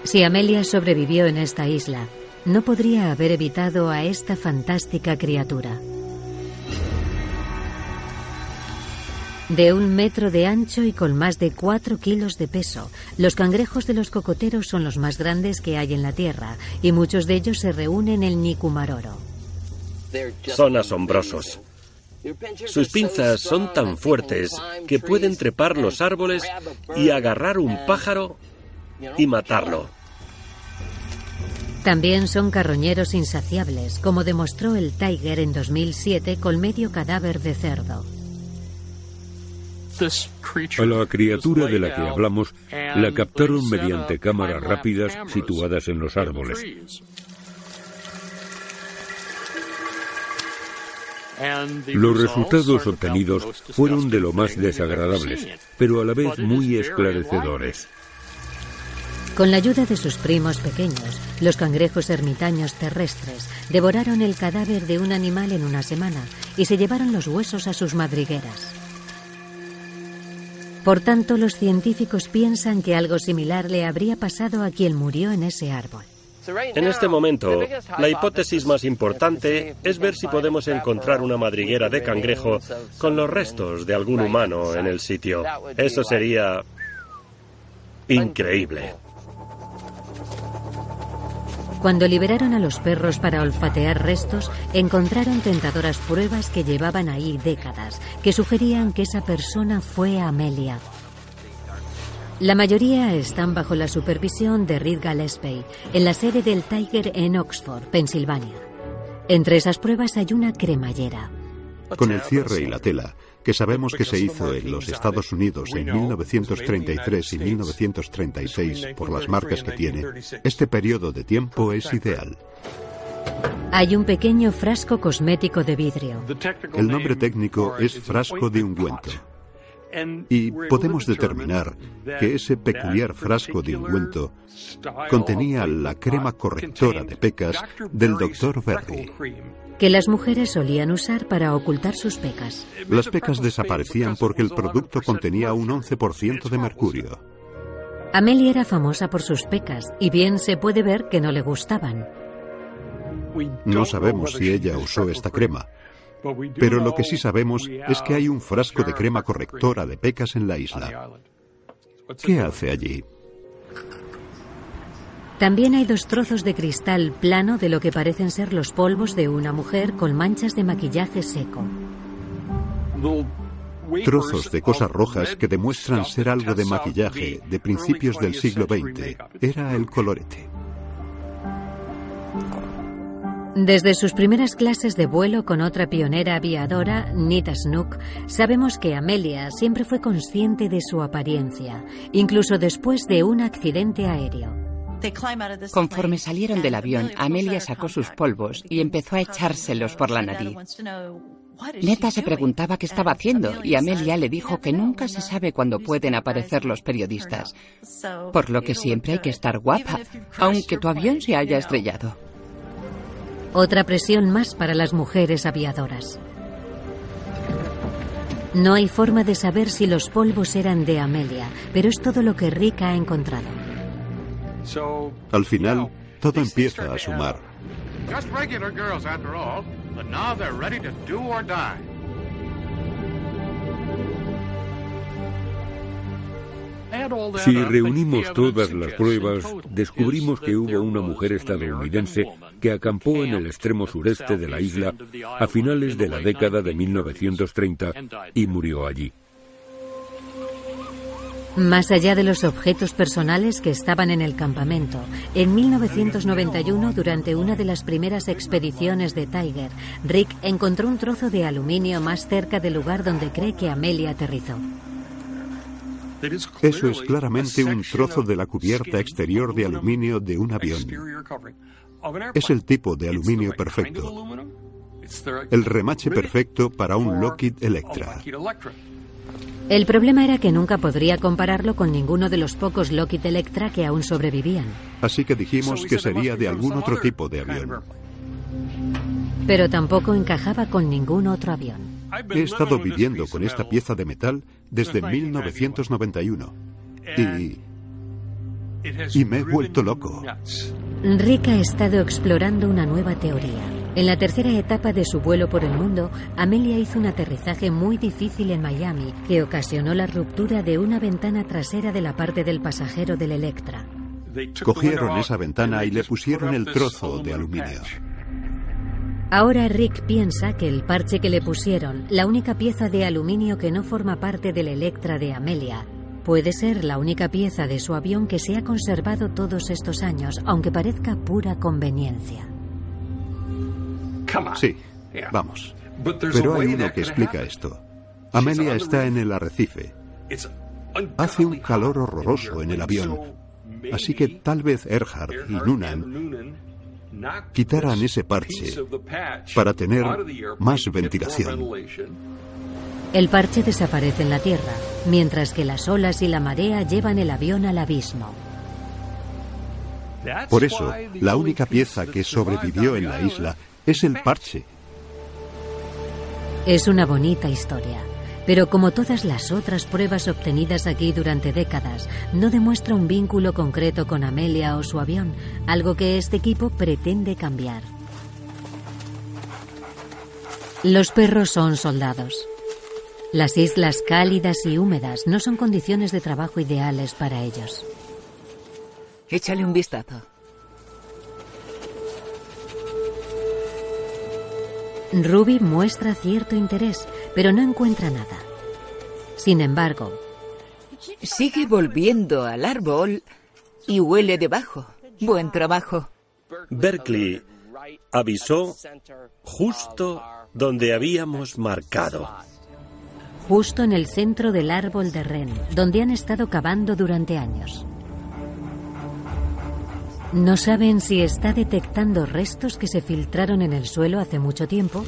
Si Amelia sobrevivió en esta isla, no podría haber evitado a esta fantástica criatura. De un metro de ancho y con más de cuatro kilos de peso, los cangrejos de los cocoteros son los más grandes que hay en la Tierra y muchos de ellos se reúnen en Nikumaroro. Son asombrosos. Sus pinzas son tan fuertes que pueden trepar los árboles y agarrar un pájaro y matarlo. También son carroñeros insaciables, como demostró el Tiger en 2007 con medio cadáver de cerdo. A la criatura de la que hablamos la captaron mediante cámaras rápidas situadas en los árboles. Los resultados obtenidos fueron de lo más desagradables, pero a la vez muy esclarecedores. Con la ayuda de sus primos pequeños, los cangrejos ermitaños terrestres devoraron el cadáver de un animal en una semana y se llevaron los huesos a sus madrigueras. Por tanto, los científicos piensan que algo similar le habría pasado a quien murió en ese árbol. En este momento, la hipótesis más importante es ver si podemos encontrar una madriguera de cangrejo con los restos de algún humano en el sitio. Eso sería increíble. Cuando liberaron a los perros para olfatear restos, encontraron tentadoras pruebas que llevaban ahí décadas, que sugerían que esa persona fue Amelia. La mayoría están bajo la supervisión de Reed Gillespie, en la sede del Tiger en Oxford, Pensilvania. Entre esas pruebas hay una cremallera. Con el cierre y la tela, que sabemos que se hizo en los Estados Unidos en 1933 y 1936 por las marcas que tiene, este periodo de tiempo es ideal. Hay un pequeño frasco cosmético de vidrio. El nombre técnico es frasco de ungüento. Y podemos determinar que ese peculiar frasco de ungüento contenía la crema correctora de pecas del Dr. Berry que las mujeres solían usar para ocultar sus pecas. Las pecas desaparecían porque el producto contenía un 11% de mercurio. Amelia era famosa por sus pecas y bien se puede ver que no le gustaban. No sabemos si ella usó esta crema, pero lo que sí sabemos es que hay un frasco de crema correctora de pecas en la isla. ¿Qué hace allí? También hay dos trozos de cristal plano de lo que parecen ser los polvos de una mujer con manchas de maquillaje seco. Trozos de cosas rojas que demuestran ser algo de maquillaje de principios del siglo XX. Era el colorete. Desde sus primeras clases de vuelo con otra pionera aviadora, Nita Snook, sabemos que Amelia siempre fue consciente de su apariencia, incluso después de un accidente aéreo. Conforme salieron del avión, Amelia sacó sus polvos y empezó a echárselos por la nariz. Neta se preguntaba qué estaba haciendo y Amelia le dijo que nunca se sabe cuándo pueden aparecer los periodistas, por lo que siempre hay que estar guapa, aunque tu avión se haya estrellado. Otra presión más para las mujeres aviadoras. No hay forma de saber si los polvos eran de Amelia, pero es todo lo que Rick ha encontrado. Al final, todo empieza a sumar. Si reunimos todas las pruebas, descubrimos que hubo una mujer estadounidense que acampó en el extremo sureste de la isla a finales de la década de 1930 y murió allí. Más allá de los objetos personales que estaban en el campamento, en 1991, durante una de las primeras expediciones de Tiger, Rick encontró un trozo de aluminio más cerca del lugar donde cree que Amelia aterrizó. Eso es claramente un trozo de la cubierta exterior de aluminio de un avión. Es el tipo de aluminio perfecto. El remache perfecto para un Lockheed Electra. El problema era que nunca podría compararlo con ninguno de los pocos Lockheed Electra que aún sobrevivían. Así que dijimos que sería de algún otro tipo de avión. Pero tampoco encajaba con ningún otro avión. He estado viviendo con esta pieza de metal desde 1991 y... y me he vuelto loco. Rick ha estado explorando una nueva teoría. En la tercera etapa de su vuelo por el mundo, Amelia hizo un aterrizaje muy difícil en Miami que ocasionó la ruptura de una ventana trasera de la parte del pasajero del Electra. Cogieron esa ventana y le pusieron el trozo de aluminio. Ahora Rick piensa que el parche que le pusieron, la única pieza de aluminio que no forma parte del Electra de Amelia, puede ser la única pieza de su avión que se ha conservado todos estos años, aunque parezca pura conveniencia. Sí, vamos. Pero hay uno que explica esto. Amelia está en el arrecife. Hace un calor horroroso en el avión. Así que tal vez Erhard y Noonan quitaran ese parche para tener más ventilación. El parche desaparece en la Tierra, mientras que las olas y la marea llevan el avión al abismo. Por eso, la única pieza que sobrevivió en la isla es el parche. Es una bonita historia, pero como todas las otras pruebas obtenidas aquí durante décadas, no demuestra un vínculo concreto con Amelia o su avión, algo que este equipo pretende cambiar. Los perros son soldados. Las islas cálidas y húmedas no son condiciones de trabajo ideales para ellos. Échale un vistazo. Ruby muestra cierto interés, pero no encuentra nada. Sin embargo, sigue volviendo al árbol y huele debajo. Buen trabajo. Berkeley avisó justo donde habíamos marcado. Justo en el centro del árbol de Ren, donde han estado cavando durante años. No saben si está detectando restos que se filtraron en el suelo hace mucho tiempo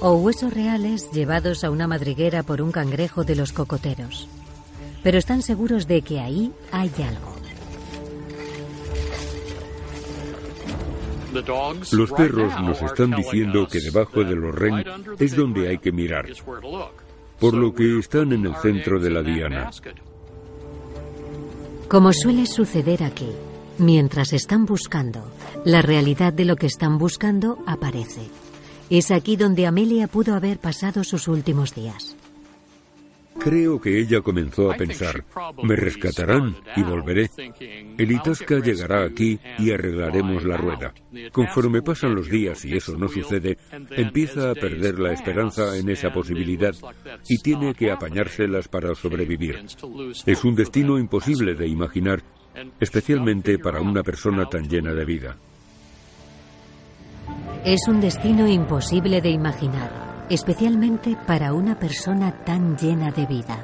o huesos reales llevados a una madriguera por un cangrejo de los cocoteros. Pero están seguros de que ahí hay algo. Los perros nos están diciendo que debajo de los ren es donde hay que mirar, por lo que están en el centro de la diana. Como suele suceder aquí, Mientras están buscando, la realidad de lo que están buscando aparece. Es aquí donde Amelia pudo haber pasado sus últimos días. Creo que ella comenzó a pensar, me rescatarán y volveré. El Itasca llegará aquí y arreglaremos la rueda. Conforme pasan los días y eso no sucede, empieza a perder la esperanza en esa posibilidad y tiene que apañárselas para sobrevivir. Es un destino imposible de imaginar especialmente para una persona tan llena de vida. Es un destino imposible de imaginar, especialmente para una persona tan llena de vida.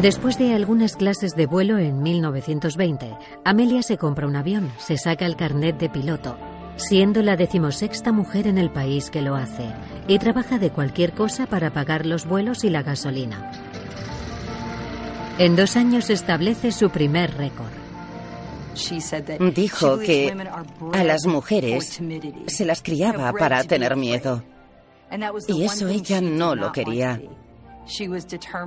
Después de algunas clases de vuelo en 1920, Amelia se compra un avión, se saca el carnet de piloto, siendo la decimosexta mujer en el país que lo hace, y trabaja de cualquier cosa para pagar los vuelos y la gasolina. En dos años establece su primer récord. Dijo que a las mujeres se las criaba para tener miedo. Y eso ella no lo quería.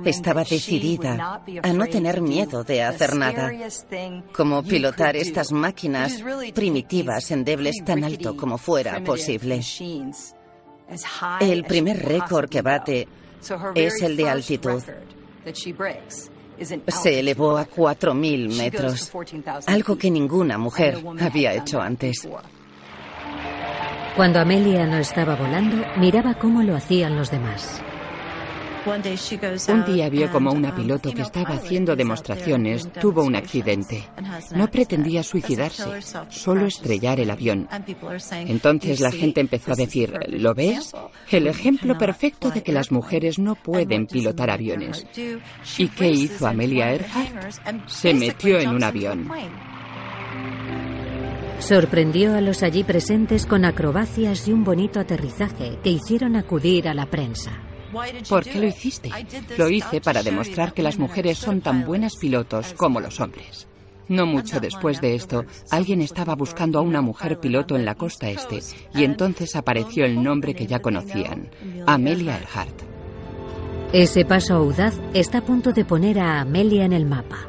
Estaba decidida a no tener miedo de hacer nada, como pilotar estas máquinas primitivas endebles tan alto como fuera posible. El primer récord que bate es el de altitud se elevó a 4.000 metros, algo que ninguna mujer había hecho antes. Cuando Amelia no estaba volando, miraba cómo lo hacían los demás. Un día vio como una um, piloto que estaba haciendo demostraciones tuvo un accidente. No pretendía suicidarse, solo estrellar el avión. Entonces la gente empezó a decir, ¿lo ves? El ejemplo perfecto de que las mujeres no pueden pilotar aviones. ¿Y qué hizo Amelia Earhart? Se metió en un avión. Sorprendió a los allí presentes con acrobacias y un bonito aterrizaje que hicieron acudir a la prensa. ¿Por qué lo hiciste? Lo hice para demostrar que las mujeres son tan buenas pilotos como los hombres. No mucho después de esto, alguien estaba buscando a una mujer piloto en la costa este, y entonces apareció el nombre que ya conocían, Amelia Earhart. Ese paso audaz está a punto de poner a Amelia en el mapa.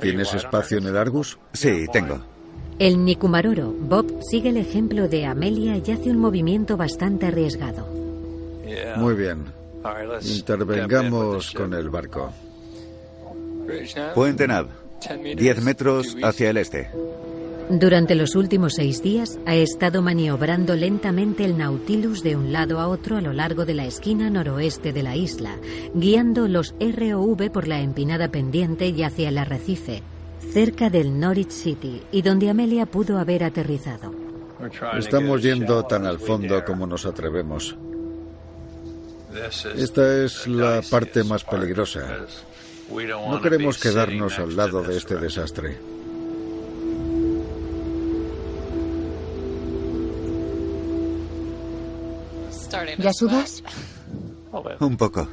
¿Tienes espacio en el Argus? Sí, tengo. El Nikumaroro, Bob, sigue el ejemplo de Amelia y hace un movimiento bastante arriesgado. Muy bien. Intervengamos con el barco. Puente Nav. 10 metros hacia el este. Durante los últimos seis días ha estado maniobrando lentamente el Nautilus de un lado a otro a lo largo de la esquina noroeste de la isla, guiando los ROV por la empinada pendiente y hacia el arrecife, cerca del Norwich City y donde Amelia pudo haber aterrizado. Estamos yendo tan al fondo como nos atrevemos. Esta es la parte más peligrosa. No queremos quedarnos al lado de este desastre. ¿Ya sudas? Un poco.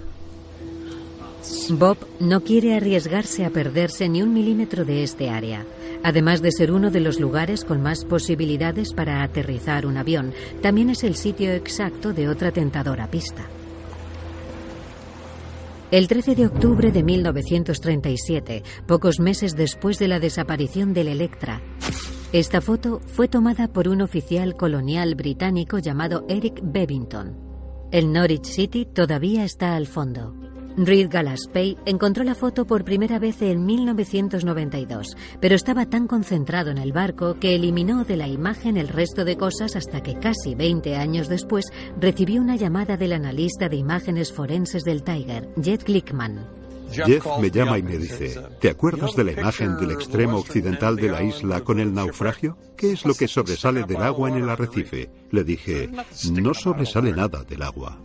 Bob no quiere arriesgarse a perderse ni un milímetro de este área. Además de ser uno de los lugares con más posibilidades para aterrizar un avión, también es el sitio exacto de otra tentadora pista. El 13 de octubre de 1937, pocos meses después de la desaparición del Electra, esta foto fue tomada por un oficial colonial británico llamado Eric Bevington. El Norwich City todavía está al fondo. Reed Gillespie encontró la foto por primera vez en 1992, pero estaba tan concentrado en el barco que eliminó de la imagen el resto de cosas hasta que casi 20 años después recibió una llamada del analista de imágenes forenses del Tiger, Jet Glickman. Jeff me llama y me dice, ¿te acuerdas de la imagen del extremo occidental de la isla con el naufragio? ¿Qué es lo que sobresale del agua en el arrecife? Le dije, no sobresale nada del agua.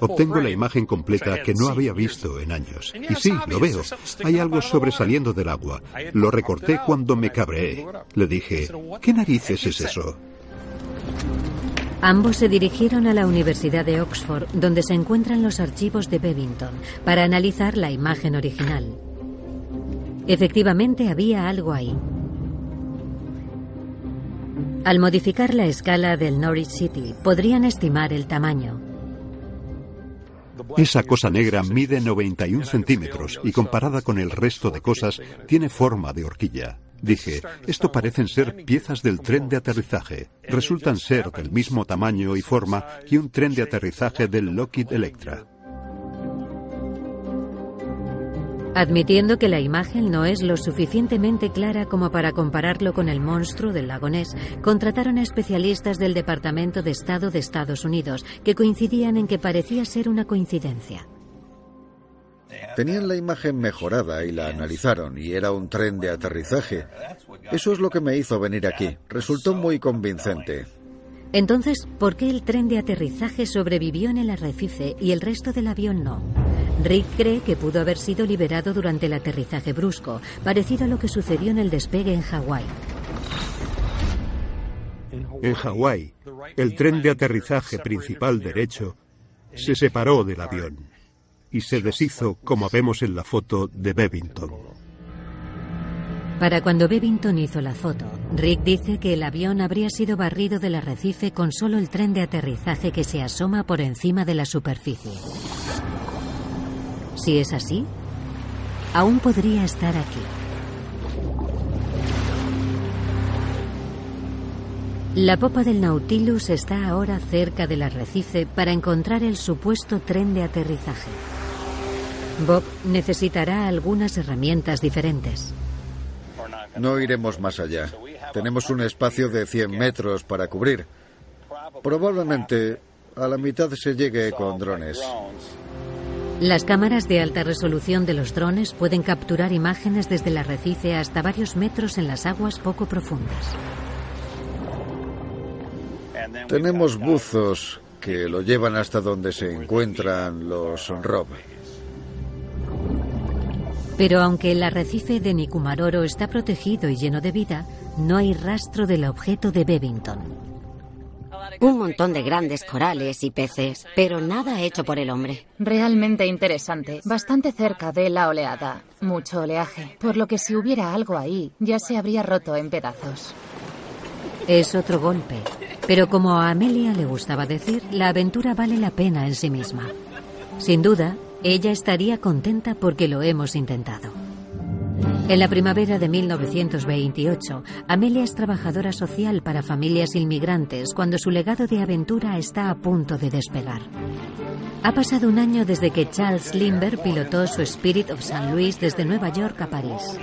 Obtengo la imagen completa que no había visto en años. Y sí, lo veo. Hay algo sobresaliendo del agua. Lo recorté cuando me cabreé. Le dije, ¿qué narices es eso? Ambos se dirigieron a la Universidad de Oxford, donde se encuentran los archivos de Bevington, para analizar la imagen original. Efectivamente había algo ahí. Al modificar la escala del Norwich City, podrían estimar el tamaño. Esa cosa negra mide 91 centímetros y comparada con el resto de cosas tiene forma de horquilla. Dije, esto parecen ser piezas del tren de aterrizaje. Resultan ser del mismo tamaño y forma que un tren de aterrizaje del Lockheed Electra. Admitiendo que la imagen no es lo suficientemente clara como para compararlo con el monstruo del lago Ness, contrataron a especialistas del Departamento de Estado de Estados Unidos que coincidían en que parecía ser una coincidencia. Tenían la imagen mejorada y la analizaron y era un tren de aterrizaje. Eso es lo que me hizo venir aquí. Resultó muy convincente. Entonces, ¿por qué el tren de aterrizaje sobrevivió en el arrecife y el resto del avión no? Rick cree que pudo haber sido liberado durante el aterrizaje brusco, parecido a lo que sucedió en el despegue en Hawái. En Hawái, el tren de aterrizaje principal derecho se separó del avión y se deshizo, como vemos en la foto de Bevington. Para cuando Bevington hizo la foto, Rick dice que el avión habría sido barrido del arrecife con solo el tren de aterrizaje que se asoma por encima de la superficie. Si es así, aún podría estar aquí. La popa del Nautilus está ahora cerca del arrecife para encontrar el supuesto tren de aterrizaje. Bob necesitará algunas herramientas diferentes. No iremos más allá. Tenemos un espacio de 100 metros para cubrir. Probablemente a la mitad se llegue con drones. Las cámaras de alta resolución de los drones pueden capturar imágenes desde el arrecife hasta varios metros en las aguas poco profundas. Tenemos buzos que lo llevan hasta donde se encuentran los ROV. Pero aunque el arrecife de Nikumaroro está protegido y lleno de vida, no hay rastro del objeto de Bevington. Un montón de grandes corales y peces, pero nada hecho por el hombre. Realmente interesante, bastante cerca de la oleada. Mucho oleaje, por lo que si hubiera algo ahí, ya se habría roto en pedazos. Es otro golpe, pero como a Amelia le gustaba decir, la aventura vale la pena en sí misma. Sin duda, ella estaría contenta porque lo hemos intentado. En la primavera de 1928, Amelia es trabajadora social para familias inmigrantes cuando su legado de aventura está a punto de despegar. Ha pasado un año desde que Charles Lindbergh pilotó su Spirit of St. Louis desde Nueva York a París.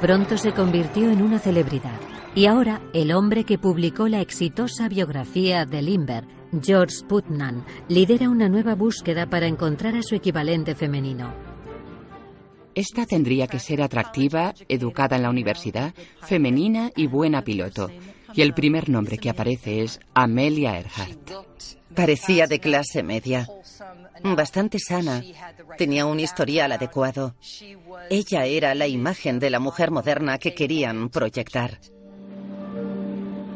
Pronto se convirtió en una celebridad. Y ahora, el hombre que publicó la exitosa biografía de Lindbergh, George Putnam, lidera una nueva búsqueda para encontrar a su equivalente femenino. Esta tendría que ser atractiva, educada en la universidad, femenina y buena piloto. Y el primer nombre que aparece es Amelia Earhart. Parecía de clase media, bastante sana, tenía un historial adecuado. Ella era la imagen de la mujer moderna que querían proyectar.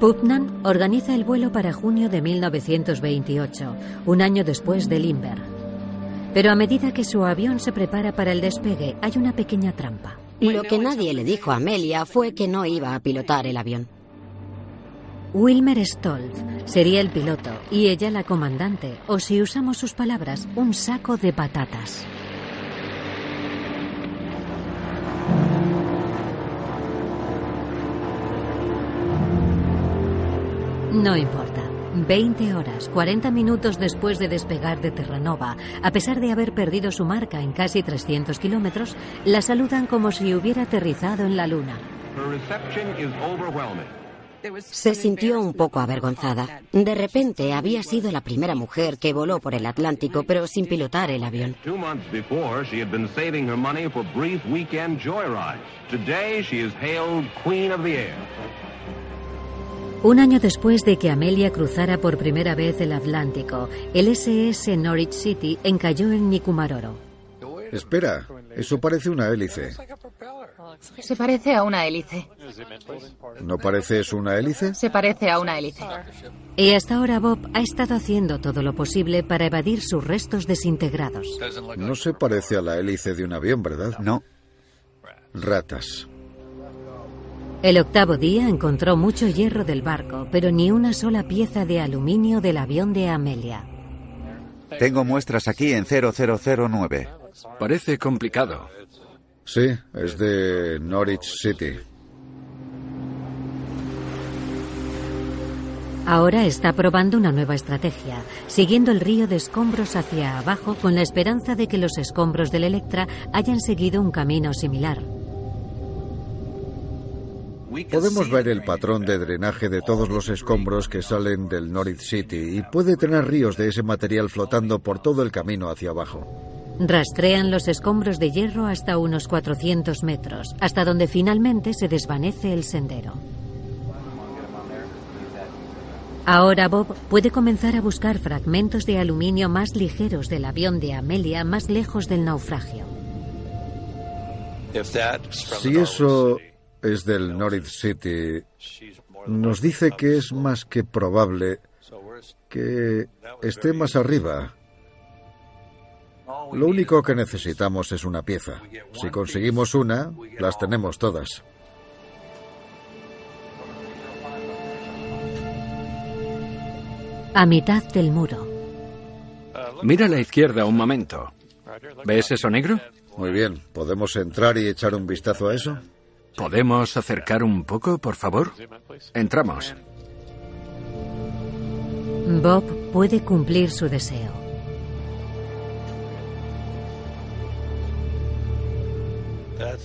Putnam organiza el vuelo para junio de 1928, un año después de Lindbergh. Pero a medida que su avión se prepara para el despegue, hay una pequeña trampa. Lo que nadie le dijo a Amelia fue que no iba a pilotar el avión. Wilmer Stolz sería el piloto y ella la comandante, o si usamos sus palabras, un saco de patatas. No importa. 20 horas, 40 minutos después de despegar de Terranova, a pesar de haber perdido su marca en casi 300 kilómetros, la saludan como si hubiera aterrizado en la Luna. Se sintió un poco avergonzada. De repente había sido la primera mujer que voló por el Atlántico, pero sin pilotar el avión. Un año después de que Amelia cruzara por primera vez el Atlántico, el SS Norwich City encalló en Nikumaroro. Espera, eso parece una hélice. Se parece a una hélice. ¿No parece eso una hélice? Se parece a una hélice. Y hasta ahora Bob ha estado haciendo todo lo posible para evadir sus restos desintegrados. No se parece a la hélice de un avión, ¿verdad? No. Ratas. El octavo día encontró mucho hierro del barco, pero ni una sola pieza de aluminio del avión de Amelia. Tengo muestras aquí en 0009. Parece complicado. Sí, es de Norwich City. Ahora está probando una nueva estrategia, siguiendo el río de escombros hacia abajo con la esperanza de que los escombros del Electra hayan seguido un camino similar. Podemos ver el patrón de drenaje de todos los escombros que salen del Norwich City y puede tener ríos de ese material flotando por todo el camino hacia abajo. Rastrean los escombros de hierro hasta unos 400 metros, hasta donde finalmente se desvanece el sendero. Ahora Bob puede comenzar a buscar fragmentos de aluminio más ligeros del avión de Amelia más lejos del naufragio. Si eso es del Norwich City, nos dice que es más que probable que esté más arriba. Lo único que necesitamos es una pieza. Si conseguimos una, las tenemos todas. A mitad del muro. Mira a la izquierda un momento. ¿Ves eso negro? Muy bien. ¿Podemos entrar y echar un vistazo a eso? ¿Podemos acercar un poco, por favor? Entramos. Bob puede cumplir su deseo.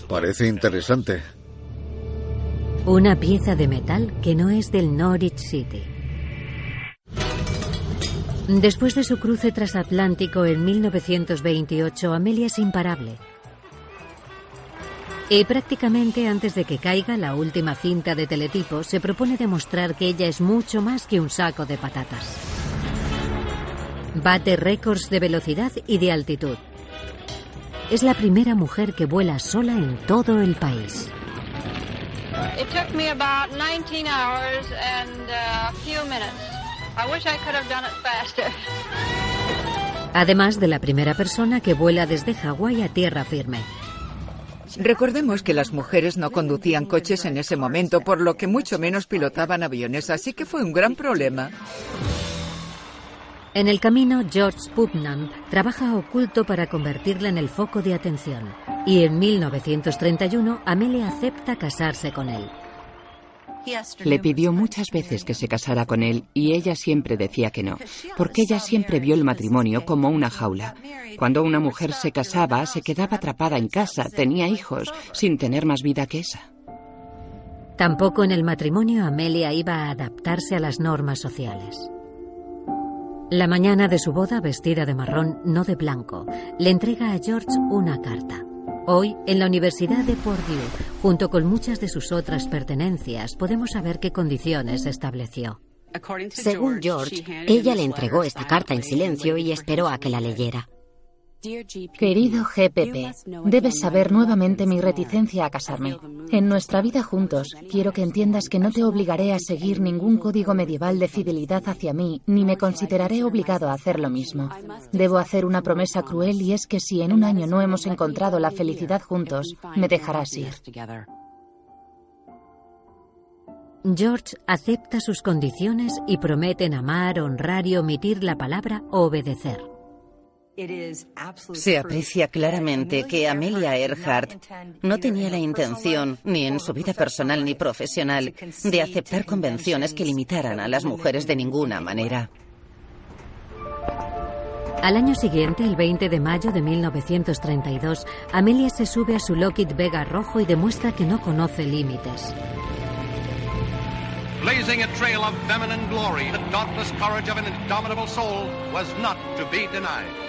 Parece interesante. Una pieza de metal que no es del Norwich City. Después de su cruce transatlántico en 1928, Amelia es imparable. Y prácticamente antes de que caiga la última cinta de teletipo, se propone demostrar que ella es mucho más que un saco de patatas. Bate récords de velocidad y de altitud. Es la primera mujer que vuela sola en todo el país. It took me about 19 hours and uh, a few minutes. I wish I could have done it faster. Además de la primera persona que vuela desde Hawái a tierra firme. Recordemos que las mujeres no conducían coches en ese momento, por lo que mucho menos pilotaban aviones, así que fue un gran problema. En el camino, George Putnam trabaja oculto para convertirla en el foco de atención. Y en 1931, Amelia acepta casarse con él. Le pidió muchas veces que se casara con él y ella siempre decía que no, porque ella siempre vio el matrimonio como una jaula. Cuando una mujer se casaba, se quedaba atrapada en casa, tenía hijos, sin tener más vida que esa. Tampoco en el matrimonio Amelia iba a adaptarse a las normas sociales. La mañana de su boda, vestida de marrón, no de blanco, le entrega a George una carta. Hoy, en la Universidad de Purdue, junto con muchas de sus otras pertenencias, podemos saber qué condiciones estableció. Según George, ella le entregó esta carta en silencio y esperó a que la leyera. Querido GPP, debes saber nuevamente mi reticencia a casarme. En nuestra vida juntos, quiero que entiendas que no te obligaré a seguir ningún código medieval de fidelidad hacia mí, ni me consideraré obligado a hacer lo mismo. Debo hacer una promesa cruel y es que si en un año no hemos encontrado la felicidad juntos, me dejarás ir. George acepta sus condiciones y prometen amar, honrar y omitir la palabra obedecer. Se aprecia claramente que Amelia Earhart no tenía la intención, ni en su vida personal ni profesional, de aceptar convenciones que limitaran a las mujeres de ninguna manera. Al año siguiente, el 20 de mayo de 1932, Amelia se sube a su Lockheed Vega rojo y demuestra que no conoce límites. Blazing a trail of feminine glory, the dauntless courage of an indomitable soul was not to be denied.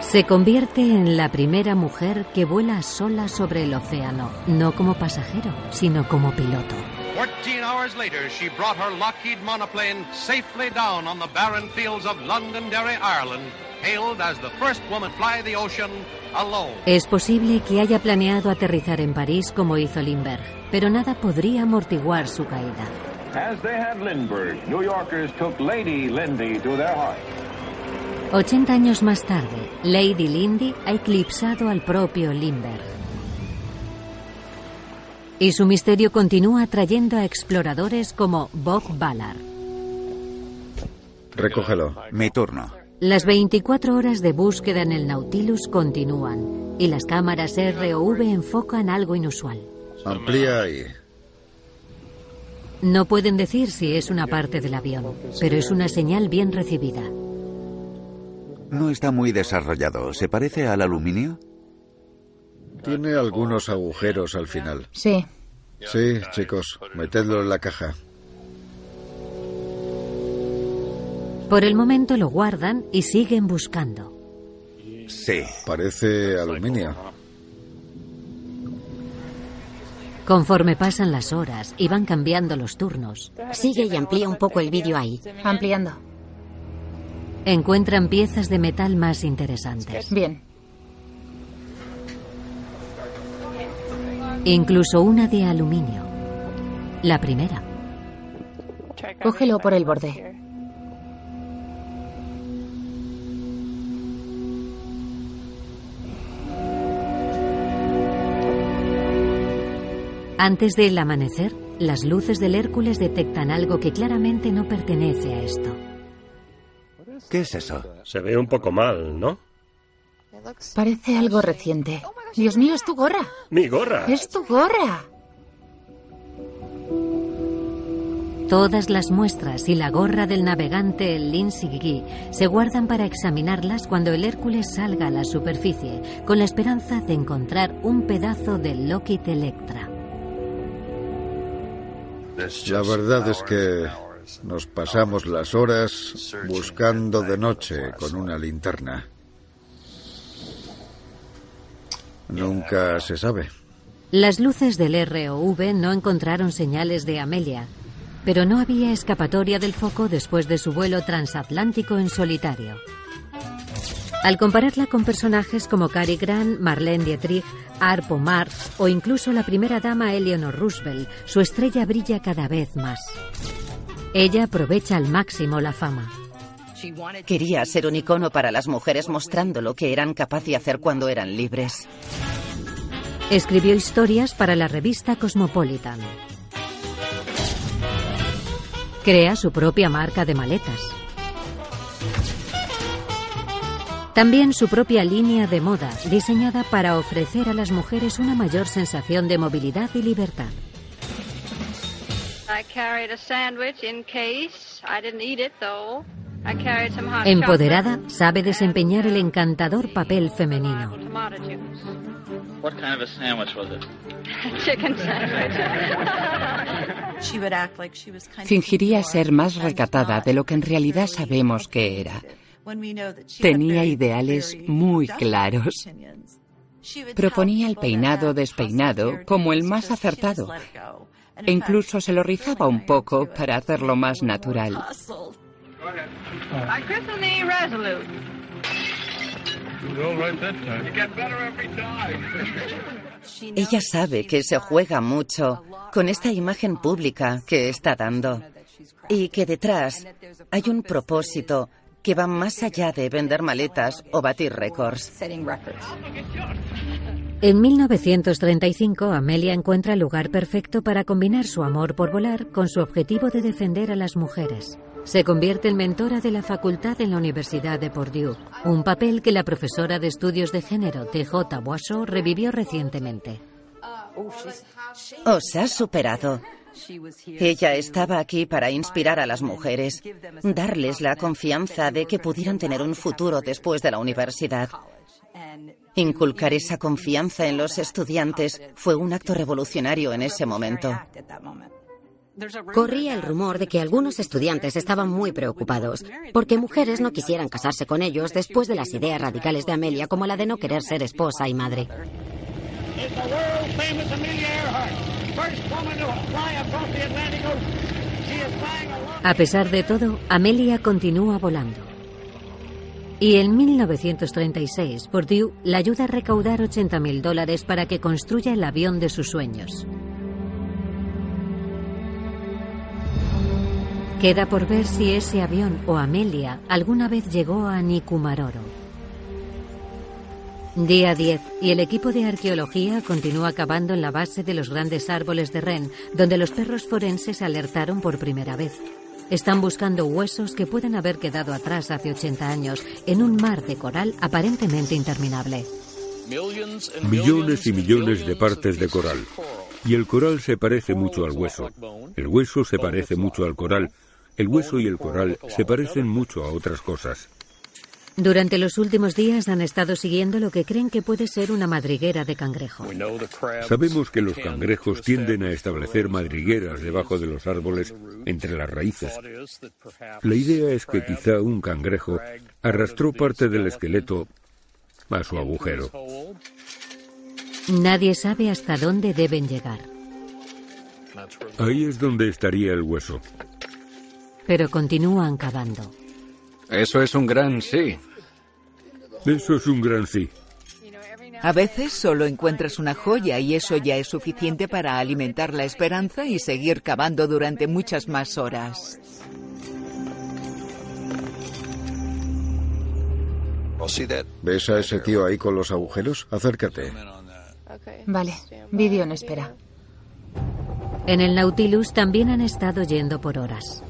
Se convierte en la primera mujer que vuela sola sobre el océano, no como pasajero, sino como piloto. 14 hours later, she brought her Lockheed monoplane safely down on the barren fields of Londonderry, Ireland, hailed as the first woman fly the ocean alone. Es posible que haya planeado aterrizar en París como hizo Lindbergh, pero nada podría amortiguar su caída. As they had Lindbergh, New Yorkers took Lady Lindy to their heart. 80 años más tarde, Lady Lindy ha eclipsado al propio Lindbergh. Y su misterio continúa atrayendo a exploradores como Bob Ballard. Recógelo. Mi turno. Las 24 horas de búsqueda en el Nautilus continúan y las cámaras ROV enfocan algo inusual. Amplía ahí. No pueden decir si es una parte del avión, pero es una señal bien recibida. No está muy desarrollado. ¿Se parece al aluminio? Tiene algunos agujeros al final. Sí. Sí, chicos, metedlo en la caja. Por el momento lo guardan y siguen buscando. Sí. Parece aluminio. Conforme pasan las horas y van cambiando los turnos. Sigue y amplía un poco el vídeo ahí. Ampliando. Encuentran piezas de metal más interesantes. Bien. Incluso una de aluminio. La primera. Cógelo por el borde. Antes del amanecer, las luces del Hércules detectan algo que claramente no pertenece a esto. ¿Qué es eso? Se ve un poco mal, ¿no? Parece algo reciente. Dios mío, es tu gorra. Mi gorra. Es tu gorra. Todas las muestras y la gorra del navegante Lindsay se guardan para examinarlas cuando el Hércules salga a la superficie, con la esperanza de encontrar un pedazo del Lockheed Electra. La verdad es que nos pasamos las horas buscando de noche con una linterna. Nunca se sabe. Las luces del ROV no encontraron señales de Amelia, pero no había escapatoria del foco después de su vuelo transatlántico en solitario. Al compararla con personajes como Cary Grant, Marlene Dietrich, Arpo Marx o incluso la primera dama Eleanor Roosevelt, su estrella brilla cada vez más. Ella aprovecha al máximo la fama. Quería ser un icono para las mujeres mostrando lo que eran capaces de hacer cuando eran libres. Escribió historias para la revista Cosmopolitan. Crea su propia marca de maletas. También su propia línea de moda, diseñada para ofrecer a las mujeres una mayor sensación de movilidad y libertad. Empoderada, sabe desempeñar el encantador papel femenino. Fingiría ser más recatada de lo que en realidad sabemos que era. Tenía ideales muy claros. Proponía el peinado despeinado como el más acertado. E incluso se lo rizaba un poco para hacerlo más natural. Ella sabe que se juega mucho con esta imagen pública que está dando y que detrás hay un propósito que va más allá de vender maletas o batir récords. En 1935, Amelia encuentra el lugar perfecto para combinar su amor por volar con su objetivo de defender a las mujeres. Se convierte en mentora de la facultad en la Universidad de Purdue, un papel que la profesora de estudios de género T.J. Boisseau revivió recientemente. Os ha superado. Ella estaba aquí para inspirar a las mujeres, darles la confianza de que pudieran tener un futuro después de la universidad. Inculcar esa confianza en los estudiantes fue un acto revolucionario en ese momento. Corría el rumor de que algunos estudiantes estaban muy preocupados porque mujeres no quisieran casarse con ellos después de las ideas radicales de Amelia como la de no querer ser esposa y madre. A pesar de todo, Amelia continúa volando. Y en 1936, Purdue la ayuda a recaudar 80.000 dólares para que construya el avión de sus sueños. Queda por ver si ese avión o Amelia alguna vez llegó a Nikumaroro. Día 10 y el equipo de arqueología continúa cavando en la base de los grandes árboles de Ren, donde los perros forenses alertaron por primera vez. Están buscando huesos que pueden haber quedado atrás hace 80 años en un mar de coral aparentemente interminable. Millones y millones de partes de coral. Y el coral se parece mucho al hueso. El hueso se parece mucho al coral. El hueso y el coral se parecen mucho a otras cosas. Durante los últimos días han estado siguiendo lo que creen que puede ser una madriguera de cangrejo. Sabemos que los cangrejos tienden a establecer madrigueras debajo de los árboles entre las raíces. La idea es que quizá un cangrejo arrastró parte del esqueleto a su agujero. Nadie sabe hasta dónde deben llegar. Ahí es donde estaría el hueso. Pero continúan cavando. Eso es un gran sí. Eso es un gran sí. A veces solo encuentras una joya y eso ya es suficiente para alimentar la esperanza y seguir cavando durante muchas más horas. ¿Ves a ese tío ahí con los agujeros? Acércate. Vale, vídeo en espera. En el Nautilus también han estado yendo por horas.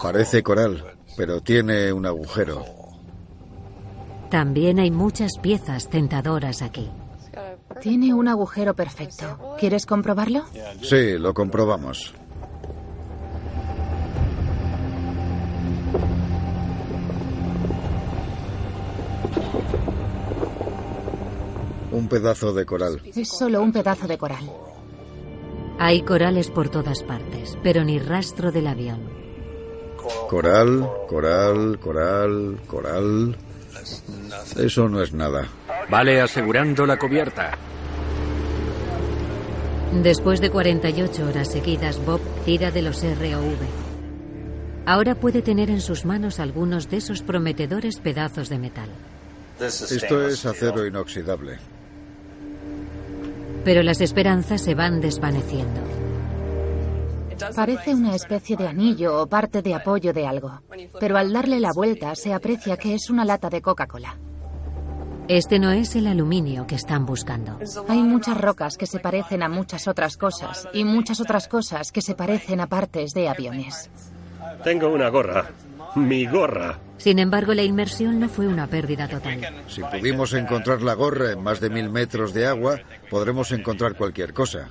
Parece coral, pero tiene un agujero. También hay muchas piezas tentadoras aquí. Tiene un agujero perfecto. ¿Quieres comprobarlo? Sí, lo comprobamos. Un pedazo de coral. Es solo un pedazo de coral. Hay corales por todas partes, pero ni rastro del avión. Coral, coral, coral, coral. Eso no es nada. Vale, asegurando la cubierta. Después de 48 horas seguidas, Bob tira de los ROV. Ahora puede tener en sus manos algunos de esos prometedores pedazos de metal. Esto es acero inoxidable. Pero las esperanzas se van desvaneciendo. Parece una especie de anillo o parte de apoyo de algo, pero al darle la vuelta se aprecia que es una lata de Coca-Cola. Este no es el aluminio que están buscando. Hay muchas rocas que se parecen a muchas otras cosas y muchas otras cosas que se parecen a partes de aviones. Tengo una gorra. Mi gorra. Sin embargo, la inmersión no fue una pérdida total. Si pudimos encontrar la gorra en más de mil metros de agua, podremos encontrar cualquier cosa.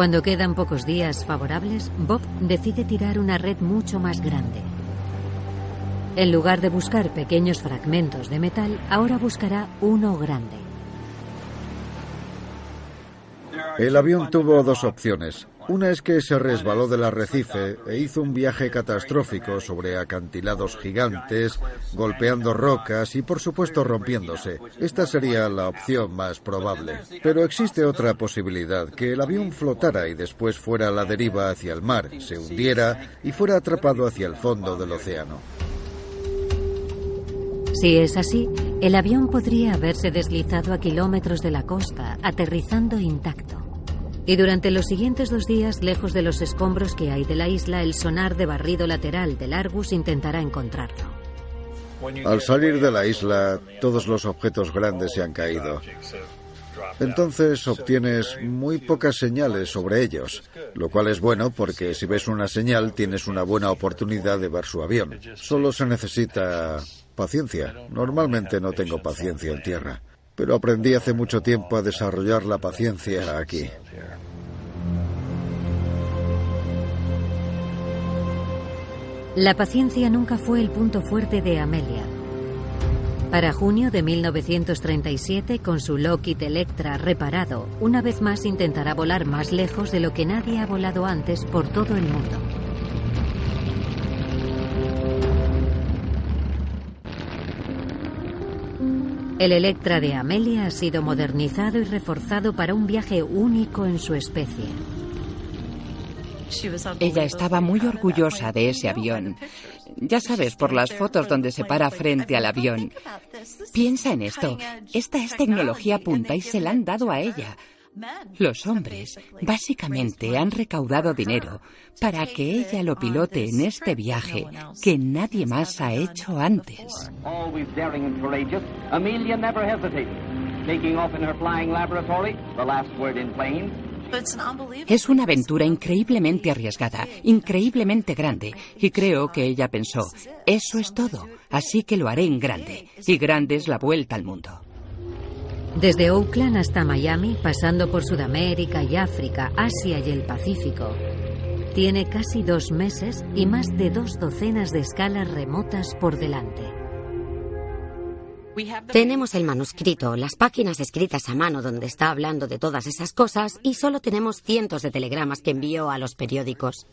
Cuando quedan pocos días favorables, Bob decide tirar una red mucho más grande. En lugar de buscar pequeños fragmentos de metal, ahora buscará uno grande. El avión tuvo dos opciones. Una es que se resbaló del arrecife e hizo un viaje catastrófico sobre acantilados gigantes, golpeando rocas y por supuesto rompiéndose. Esta sería la opción más probable. Pero existe otra posibilidad, que el avión flotara y después fuera a la deriva hacia el mar, se hundiera y fuera atrapado hacia el fondo del océano. Si es así, el avión podría haberse deslizado a kilómetros de la costa, aterrizando intacto. Y durante los siguientes dos días, lejos de los escombros que hay de la isla, el sonar de barrido lateral del Argus intentará encontrarlo. Al salir de la isla, todos los objetos grandes se han caído. Entonces obtienes muy pocas señales sobre ellos, lo cual es bueno porque si ves una señal tienes una buena oportunidad de ver su avión. Solo se necesita paciencia. Normalmente no tengo paciencia en tierra, pero aprendí hace mucho tiempo a desarrollar la paciencia aquí. La paciencia nunca fue el punto fuerte de Amelia. Para junio de 1937, con su Lockheed Electra reparado, una vez más intentará volar más lejos de lo que nadie ha volado antes por todo el mundo. El Electra de Amelia ha sido modernizado y reforzado para un viaje único en su especie. Ella estaba muy orgullosa de ese avión. Ya sabes, por las fotos donde se para frente al avión. Piensa en esto. Esta es tecnología punta y se la han dado a ella. Los hombres básicamente han recaudado dinero para que ella lo pilote en este viaje que nadie más ha hecho antes. Es una aventura increíblemente arriesgada, increíblemente grande, y creo que ella pensó, eso es todo, así que lo haré en grande, y grande es la vuelta al mundo. Desde Oakland hasta Miami, pasando por Sudamérica y África, Asia y el Pacífico, tiene casi dos meses y más de dos docenas de escalas remotas por delante. Tenemos el manuscrito, las páginas escritas a mano donde está hablando de todas esas cosas y solo tenemos cientos de telegramas que envió a los periódicos.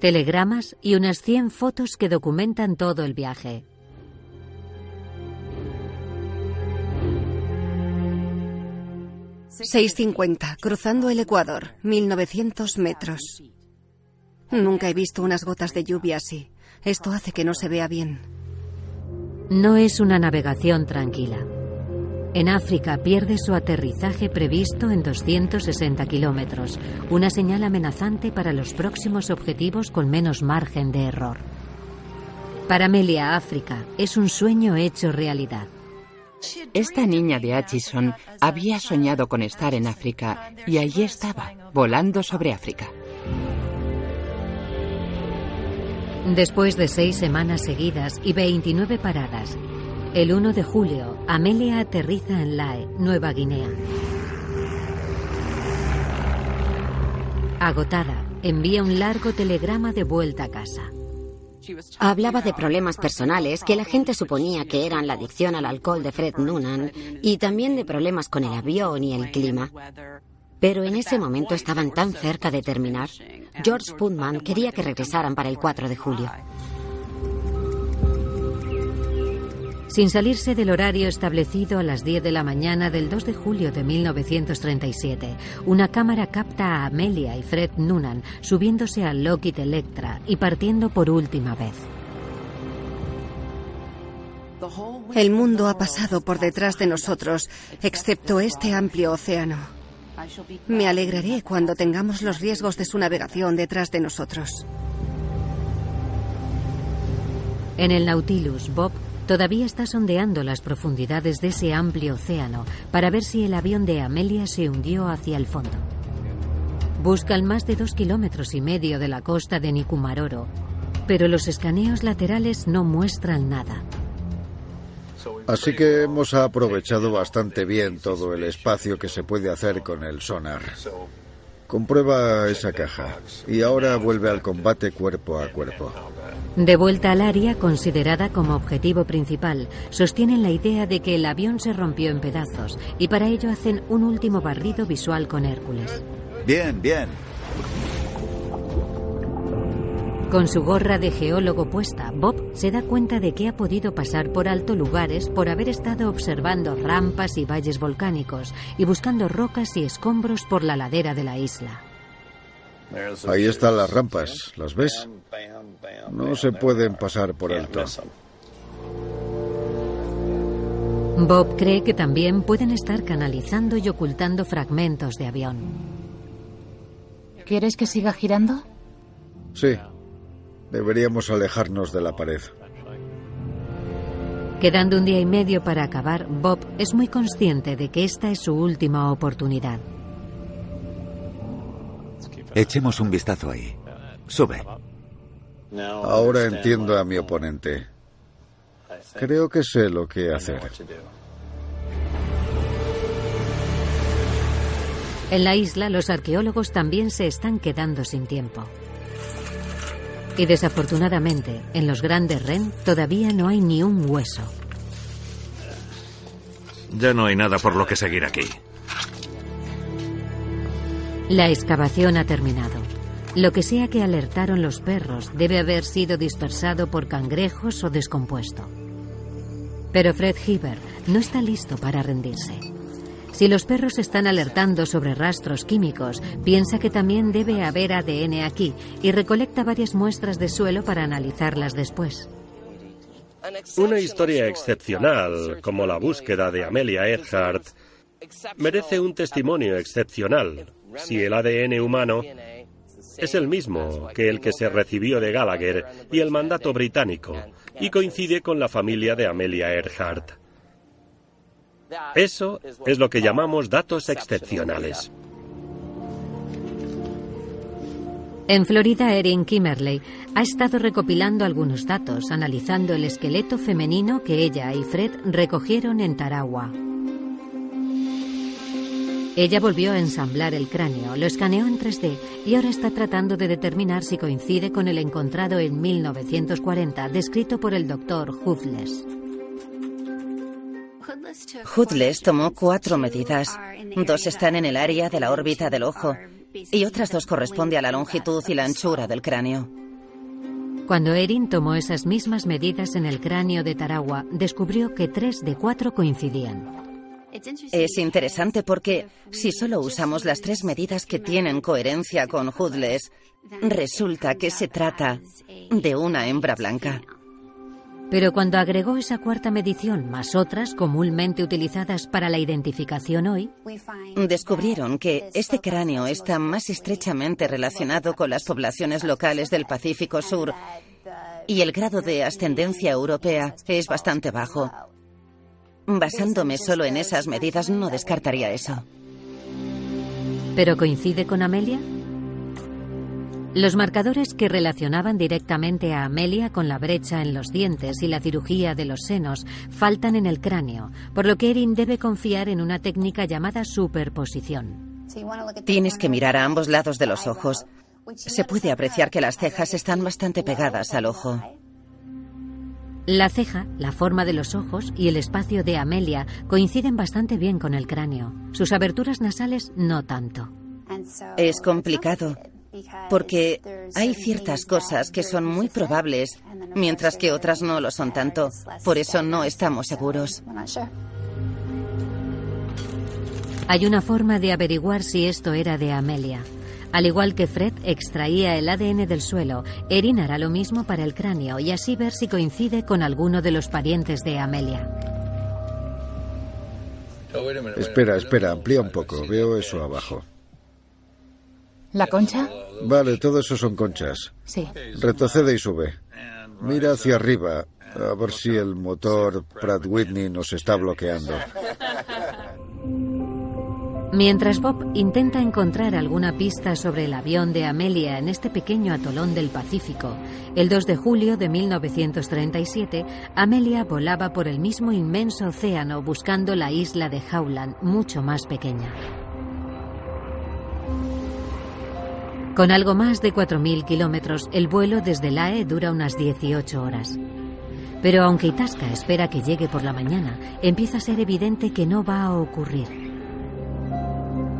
Telegramas y unas 100 fotos que documentan todo el viaje. 6.50, cruzando el Ecuador, 1900 metros. Nunca he visto unas gotas de lluvia así. Esto hace que no se vea bien. No es una navegación tranquila. En África pierde su aterrizaje previsto en 260 kilómetros, una señal amenazante para los próximos objetivos con menos margen de error. Para Amelia, África es un sueño hecho realidad. Esta niña de Atchison había soñado con estar en África y allí estaba, volando sobre África. Después de seis semanas seguidas y 29 paradas, el 1 de julio, Amelia aterriza en Lae, Nueva Guinea. Agotada, envía un largo telegrama de vuelta a casa. Hablaba de problemas personales que la gente suponía que eran la adicción al alcohol de Fred Noonan y también de problemas con el avión y el clima. Pero en ese momento estaban tan cerca de terminar. George Putman quería que regresaran para el 4 de julio. Sin salirse del horario establecido a las 10 de la mañana del 2 de julio de 1937, una cámara capta a Amelia y Fred Noonan subiéndose al Lockheed Electra y partiendo por última vez. El mundo ha pasado por detrás de nosotros, excepto este amplio océano. Me alegraré cuando tengamos los riesgos de su navegación detrás de nosotros. En el Nautilus, Bob todavía está sondeando las profundidades de ese amplio océano para ver si el avión de Amelia se hundió hacia el fondo. Buscan más de dos kilómetros y medio de la costa de Nikumaroro, pero los escaneos laterales no muestran nada. Así que hemos aprovechado bastante bien todo el espacio que se puede hacer con el sonar. Comprueba esa caja y ahora vuelve al combate cuerpo a cuerpo. De vuelta al área considerada como objetivo principal, sostienen la idea de que el avión se rompió en pedazos y para ello hacen un último barrido visual con Hércules. Bien, bien. Con su gorra de geólogo puesta, Bob se da cuenta de que ha podido pasar por alto lugares por haber estado observando rampas y valles volcánicos y buscando rocas y escombros por la ladera de la isla. Ahí están las rampas, ¿las ves? No se pueden pasar por alto. Bob cree que también pueden estar canalizando y ocultando fragmentos de avión. ¿Quieres que siga girando? Sí. Deberíamos alejarnos de la pared. Quedando un día y medio para acabar, Bob es muy consciente de que esta es su última oportunidad. Echemos un vistazo ahí. Sube. Ahora entiendo a mi oponente. Creo que sé lo que hacer. En la isla, los arqueólogos también se están quedando sin tiempo. Y desafortunadamente, en los grandes REN todavía no hay ni un hueso. Ya no hay nada por lo que seguir aquí. La excavación ha terminado. Lo que sea que alertaron los perros debe haber sido dispersado por cangrejos o descompuesto. Pero Fred Heber no está listo para rendirse. Si los perros están alertando sobre rastros químicos, piensa que también debe haber ADN aquí y recolecta varias muestras de suelo para analizarlas después. Una historia excepcional, como la búsqueda de Amelia Earhart, merece un testimonio excepcional si el ADN humano es el mismo que el que se recibió de Gallagher y el mandato británico y coincide con la familia de Amelia Earhart. Eso es lo que llamamos datos excepcionales. En Florida, Erin Kimmerley ha estado recopilando algunos datos, analizando el esqueleto femenino que ella y Fred recogieron en Tarawa. Ella volvió a ensamblar el cráneo, lo escaneó en 3D y ahora está tratando de determinar si coincide con el encontrado en 1940 descrito por el doctor Hufles. Hudles tomó cuatro medidas. Dos están en el área de la órbita del ojo y otras dos corresponden a la longitud y la anchura del cráneo. Cuando Erin tomó esas mismas medidas en el cráneo de Tarawa, descubrió que tres de cuatro coincidían. Es interesante porque si solo usamos las tres medidas que tienen coherencia con Hudles, resulta que se trata de una hembra blanca. Pero cuando agregó esa cuarta medición más otras comúnmente utilizadas para la identificación hoy, descubrieron que este cráneo está más estrechamente relacionado con las poblaciones locales del Pacífico Sur y el grado de ascendencia europea es bastante bajo. Basándome solo en esas medidas no descartaría eso. ¿Pero coincide con Amelia? Los marcadores que relacionaban directamente a Amelia con la brecha en los dientes y la cirugía de los senos faltan en el cráneo, por lo que Erin debe confiar en una técnica llamada superposición. Tienes que mirar a ambos lados de los ojos. Se puede apreciar que las cejas están bastante pegadas al ojo. La ceja, la forma de los ojos y el espacio de Amelia coinciden bastante bien con el cráneo. Sus aberturas nasales no tanto. Es complicado. Porque hay ciertas cosas que son muy probables, mientras que otras no lo son tanto. Por eso no estamos seguros. Hay una forma de averiguar si esto era de Amelia. Al igual que Fred extraía el ADN del suelo, Erin hará lo mismo para el cráneo y así ver si coincide con alguno de los parientes de Amelia. Espera, espera, amplía un poco. Veo eso abajo. ¿La concha? Vale, todo eso son conchas. Sí. Retrocede y sube. Mira hacia arriba, a ver si el motor Pratt Whitney nos está bloqueando. Mientras Bob intenta encontrar alguna pista sobre el avión de Amelia en este pequeño atolón del Pacífico, el 2 de julio de 1937, Amelia volaba por el mismo inmenso océano buscando la isla de Howland, mucho más pequeña. Con algo más de 4.000 kilómetros, el vuelo desde Lae dura unas 18 horas. Pero aunque Itasca espera que llegue por la mañana, empieza a ser evidente que no va a ocurrir.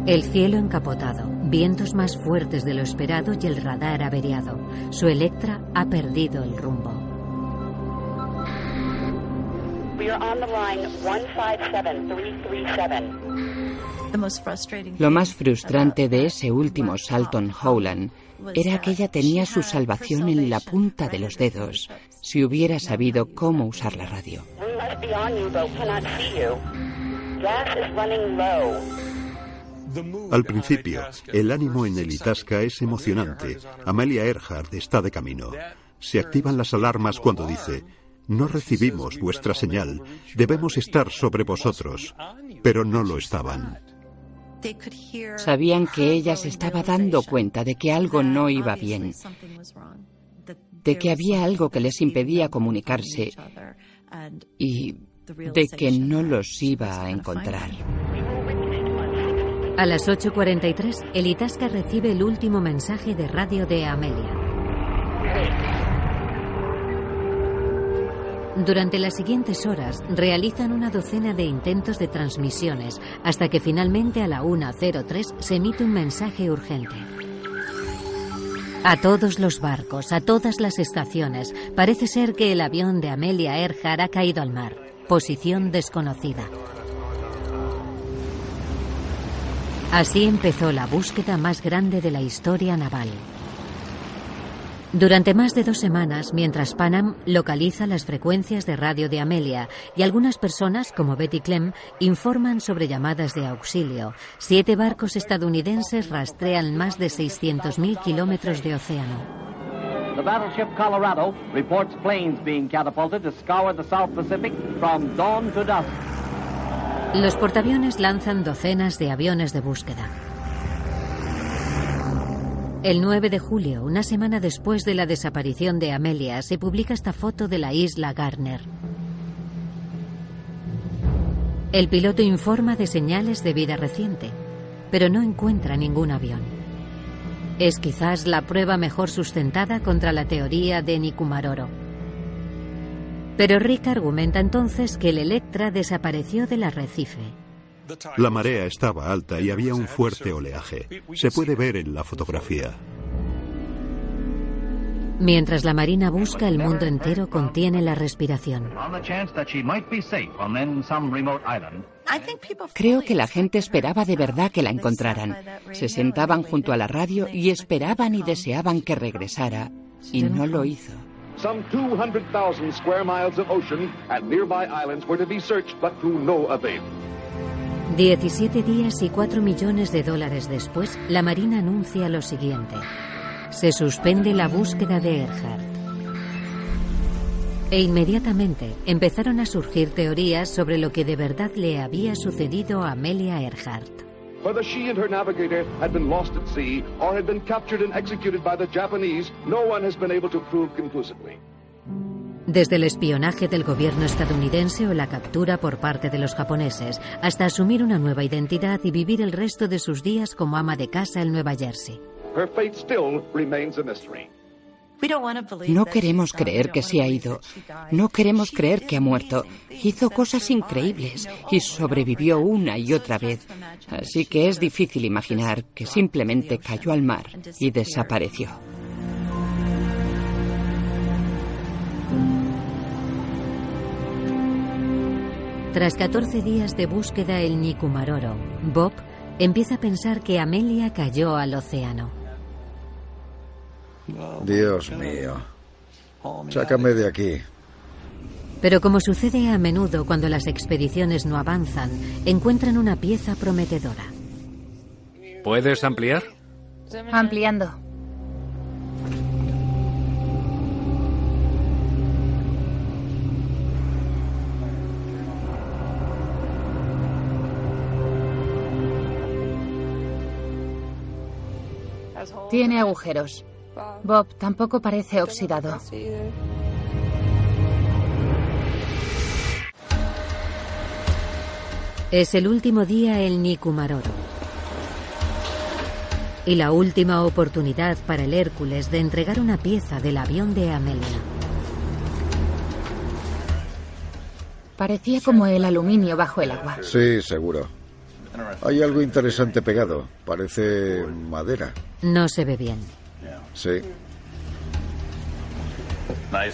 El cielo encapotado, vientos más fuertes de lo esperado y el radar averiado. Su Electra ha perdido el rumbo. Lo más frustrante de ese último salto en Howland era que ella tenía su salvación en la punta de los dedos si hubiera sabido cómo usar la radio. Al principio, el ánimo en el Itasca es emocionante. Amelia Earhart está de camino. Se activan las alarmas cuando dice, no recibimos vuestra señal, debemos estar sobre vosotros, pero no lo estaban. Sabían que ella se estaba dando cuenta de que algo no iba bien, de que había algo que les impedía comunicarse y de que no los iba a encontrar. A las 8.43, el Itasca recibe el último mensaje de radio de Amelia. Durante las siguientes horas realizan una docena de intentos de transmisiones hasta que finalmente a la 1.03 se emite un mensaje urgente. A todos los barcos, a todas las estaciones, parece ser que el avión de Amelia Earhart ha caído al mar. Posición desconocida. Así empezó la búsqueda más grande de la historia naval. Durante más de dos semanas, mientras Panam localiza las frecuencias de radio de Amelia y algunas personas, como Betty Clem, informan sobre llamadas de auxilio, siete barcos estadounidenses rastrean más de 600.000 kilómetros de océano. The battleship Colorado reports planes being catapulted to scour the South Pacific from dawn to dusk. Los portaaviones lanzan docenas de aviones de búsqueda. El 9 de julio, una semana después de la desaparición de Amelia, se publica esta foto de la isla Garner. El piloto informa de señales de vida reciente, pero no encuentra ningún avión. Es quizás la prueba mejor sustentada contra la teoría de Nikumaroro. Pero Rick argumenta entonces que el Electra desapareció del arrecife. La marea estaba alta y había un fuerte oleaje. Se puede ver en la fotografía. Mientras la Marina busca, el mundo entero contiene la respiración. Creo que la gente esperaba de verdad que la encontraran. Se sentaban junto a la radio y esperaban y deseaban que regresara. Y no lo hizo. Some 200,000 square miles of ocean and nearby islands were to be searched, but to no avail. 17 días y 4 millones de dólares después, la Marina anuncia lo siguiente. Se suspende la búsqueda de Earhart. E inmediatamente empezaron a surgir teorías sobre lo que de verdad le había sucedido a Amelia Earhart. Whether she and her navigator had been lost at sea or had been captured and executed by the Japanese, no one has been able to prove conclusively. Desde el espionaje del gobierno estadounidense o la captura por parte de los japoneses, hasta asumir una nueva identidad y vivir el resto de sus días como ama de casa en Nueva Jersey. Her fate still remains a mystery. No queremos creer que se ha ido. No queremos creer que ha muerto. Hizo cosas increíbles y sobrevivió una y otra vez. Así que es difícil imaginar que simplemente cayó al mar y desapareció. Tras 14 días de búsqueda el Nikumaroro, Bob empieza a pensar que Amelia cayó al océano. Dios mío. Sácame de aquí. Pero como sucede a menudo cuando las expediciones no avanzan, encuentran una pieza prometedora. ¿Puedes ampliar? Ampliando. Tiene agujeros. Bob tampoco parece oxidado. Es el último día el Nikumaroro. Y la última oportunidad para el Hércules de entregar una pieza del avión de Amelia. Parecía como el aluminio bajo el agua. Sí, seguro. Hay algo interesante pegado. Parece madera. No se ve bien. Sí.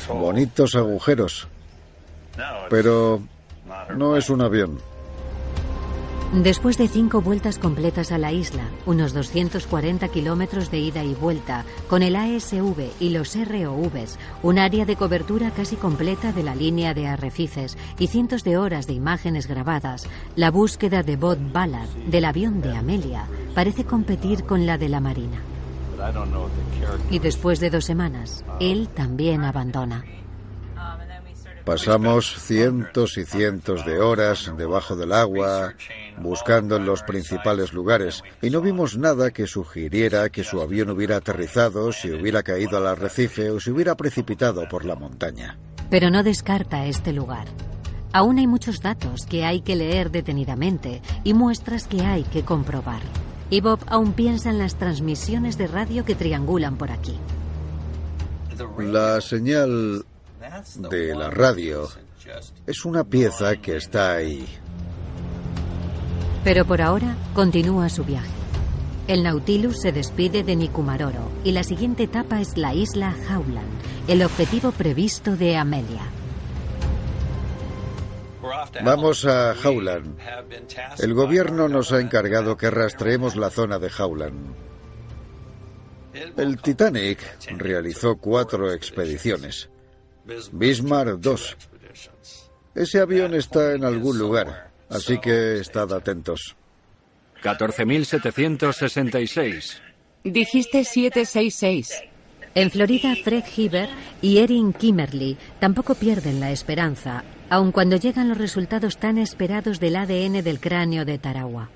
Bonitos agujeros. Pero no es un avión. Después de cinco vueltas completas a la isla, unos 240 kilómetros de ida y vuelta, con el ASV y los ROVs, un área de cobertura casi completa de la línea de arrecifes y cientos de horas de imágenes grabadas, la búsqueda de Bob Ballard, del avión de Amelia, parece competir con la de la Marina. Y después de dos semanas, él también abandona. Pasamos cientos y cientos de horas debajo del agua, buscando en los principales lugares, y no vimos nada que sugiriera que su avión hubiera aterrizado, si hubiera caído al arrecife o si hubiera precipitado por la montaña. Pero no descarta este lugar. Aún hay muchos datos que hay que leer detenidamente y muestras que hay que comprobar. Y Bob aún piensa en las transmisiones de radio que triangulan por aquí. La señal de la radio es una pieza que está ahí. Pero por ahora continúa su viaje. El Nautilus se despide de Nikumaroro y la siguiente etapa es la isla Howland, el objetivo previsto de Amelia. Vamos a Howland. El gobierno nos ha encargado que rastreemos la zona de Howland. El Titanic realizó cuatro expediciones. Bismarck 2. Ese avión está en algún lugar, así que estad atentos. 14.766. Dijiste 766. En Florida, Fred Heber y Erin Kimmerly tampoco pierden la esperanza, aun cuando llegan los resultados tan esperados del ADN del cráneo de Tarawa.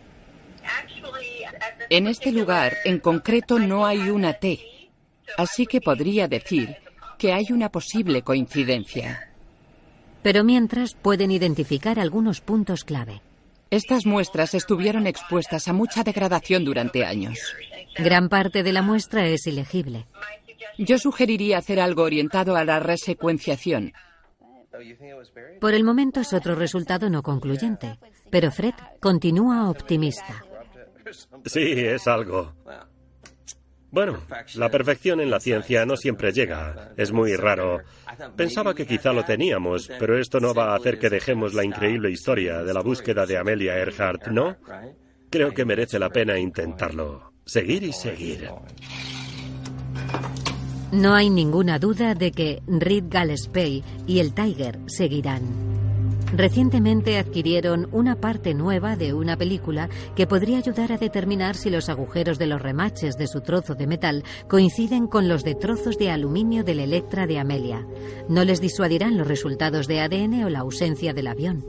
En este lugar, en concreto, no hay una T, así que podría decir que hay una posible coincidencia. Pero mientras pueden identificar algunos puntos clave. Estas muestras estuvieron expuestas a mucha degradación durante años. Gran parte de la muestra es ilegible. Yo sugeriría hacer algo orientado a la resecuenciación. Por el momento es otro resultado no concluyente, pero Fred continúa optimista. Sí, es algo. Bueno, la perfección en la ciencia no siempre llega. Es muy raro. Pensaba que quizá lo teníamos, pero esto no va a hacer que dejemos la increíble historia de la búsqueda de Amelia Earhart, ¿no? Creo que merece la pena intentarlo. Seguir y seguir. No hay ninguna duda de que Reed Gillespie y el Tiger seguirán. Recientemente adquirieron una parte nueva de una película que podría ayudar a determinar si los agujeros de los remaches de su trozo de metal coinciden con los de trozos de aluminio del Electra de Amelia. No les disuadirán los resultados de ADN o la ausencia del avión.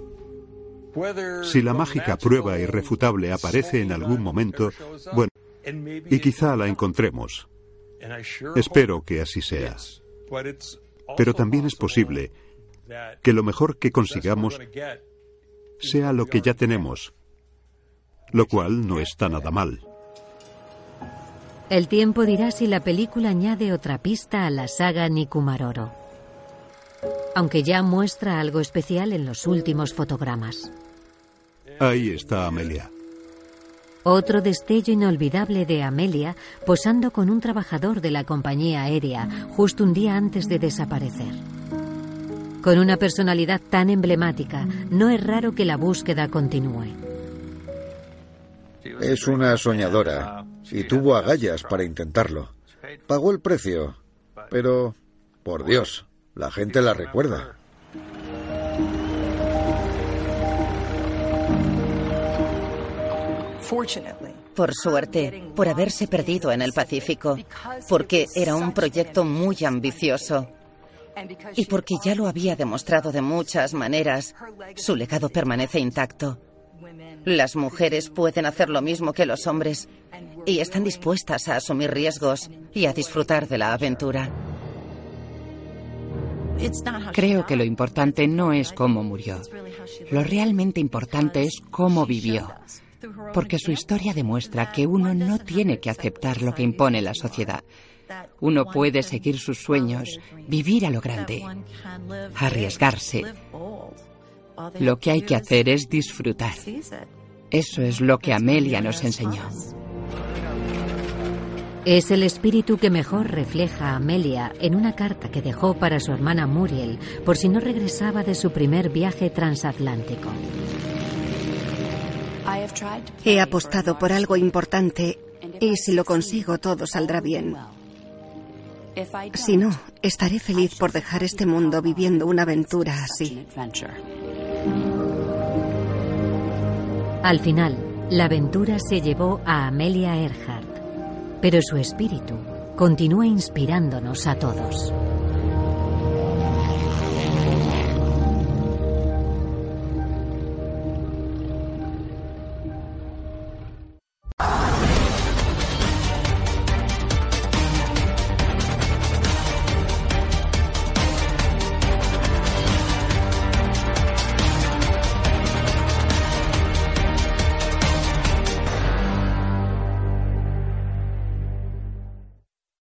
Si la mágica prueba irrefutable aparece en algún momento, bueno, y quizá la encontremos. Espero que así sea. Pero también es posible que lo mejor que consigamos sea lo que ya tenemos, lo cual no está nada mal. El tiempo dirá si la película añade otra pista a la saga Nikumaroro, aunque ya muestra algo especial en los últimos fotogramas. Ahí está Amelia. Otro destello inolvidable de Amelia posando con un trabajador de la compañía aérea justo un día antes de desaparecer. Con una personalidad tan emblemática, no es raro que la búsqueda continúe. Es una soñadora y tuvo agallas para intentarlo. Pagó el precio, pero, por Dios, la gente la recuerda. Por suerte, por haberse perdido en el Pacífico, porque era un proyecto muy ambicioso y porque ya lo había demostrado de muchas maneras, su legado permanece intacto. Las mujeres pueden hacer lo mismo que los hombres y están dispuestas a asumir riesgos y a disfrutar de la aventura. Creo que lo importante no es cómo murió. Lo realmente importante es cómo vivió. Porque su historia demuestra que uno no tiene que aceptar lo que impone la sociedad. Uno puede seguir sus sueños, vivir a lo grande, arriesgarse. Lo que hay que hacer es disfrutar. Eso es lo que Amelia nos enseñó. Es el espíritu que mejor refleja a Amelia en una carta que dejó para su hermana Muriel por si no regresaba de su primer viaje transatlántico. He apostado por algo importante y si lo consigo todo saldrá bien. Si no, estaré feliz por dejar este mundo viviendo una aventura así. Al final, la aventura se llevó a Amelia Earhart, pero su espíritu continúa inspirándonos a todos.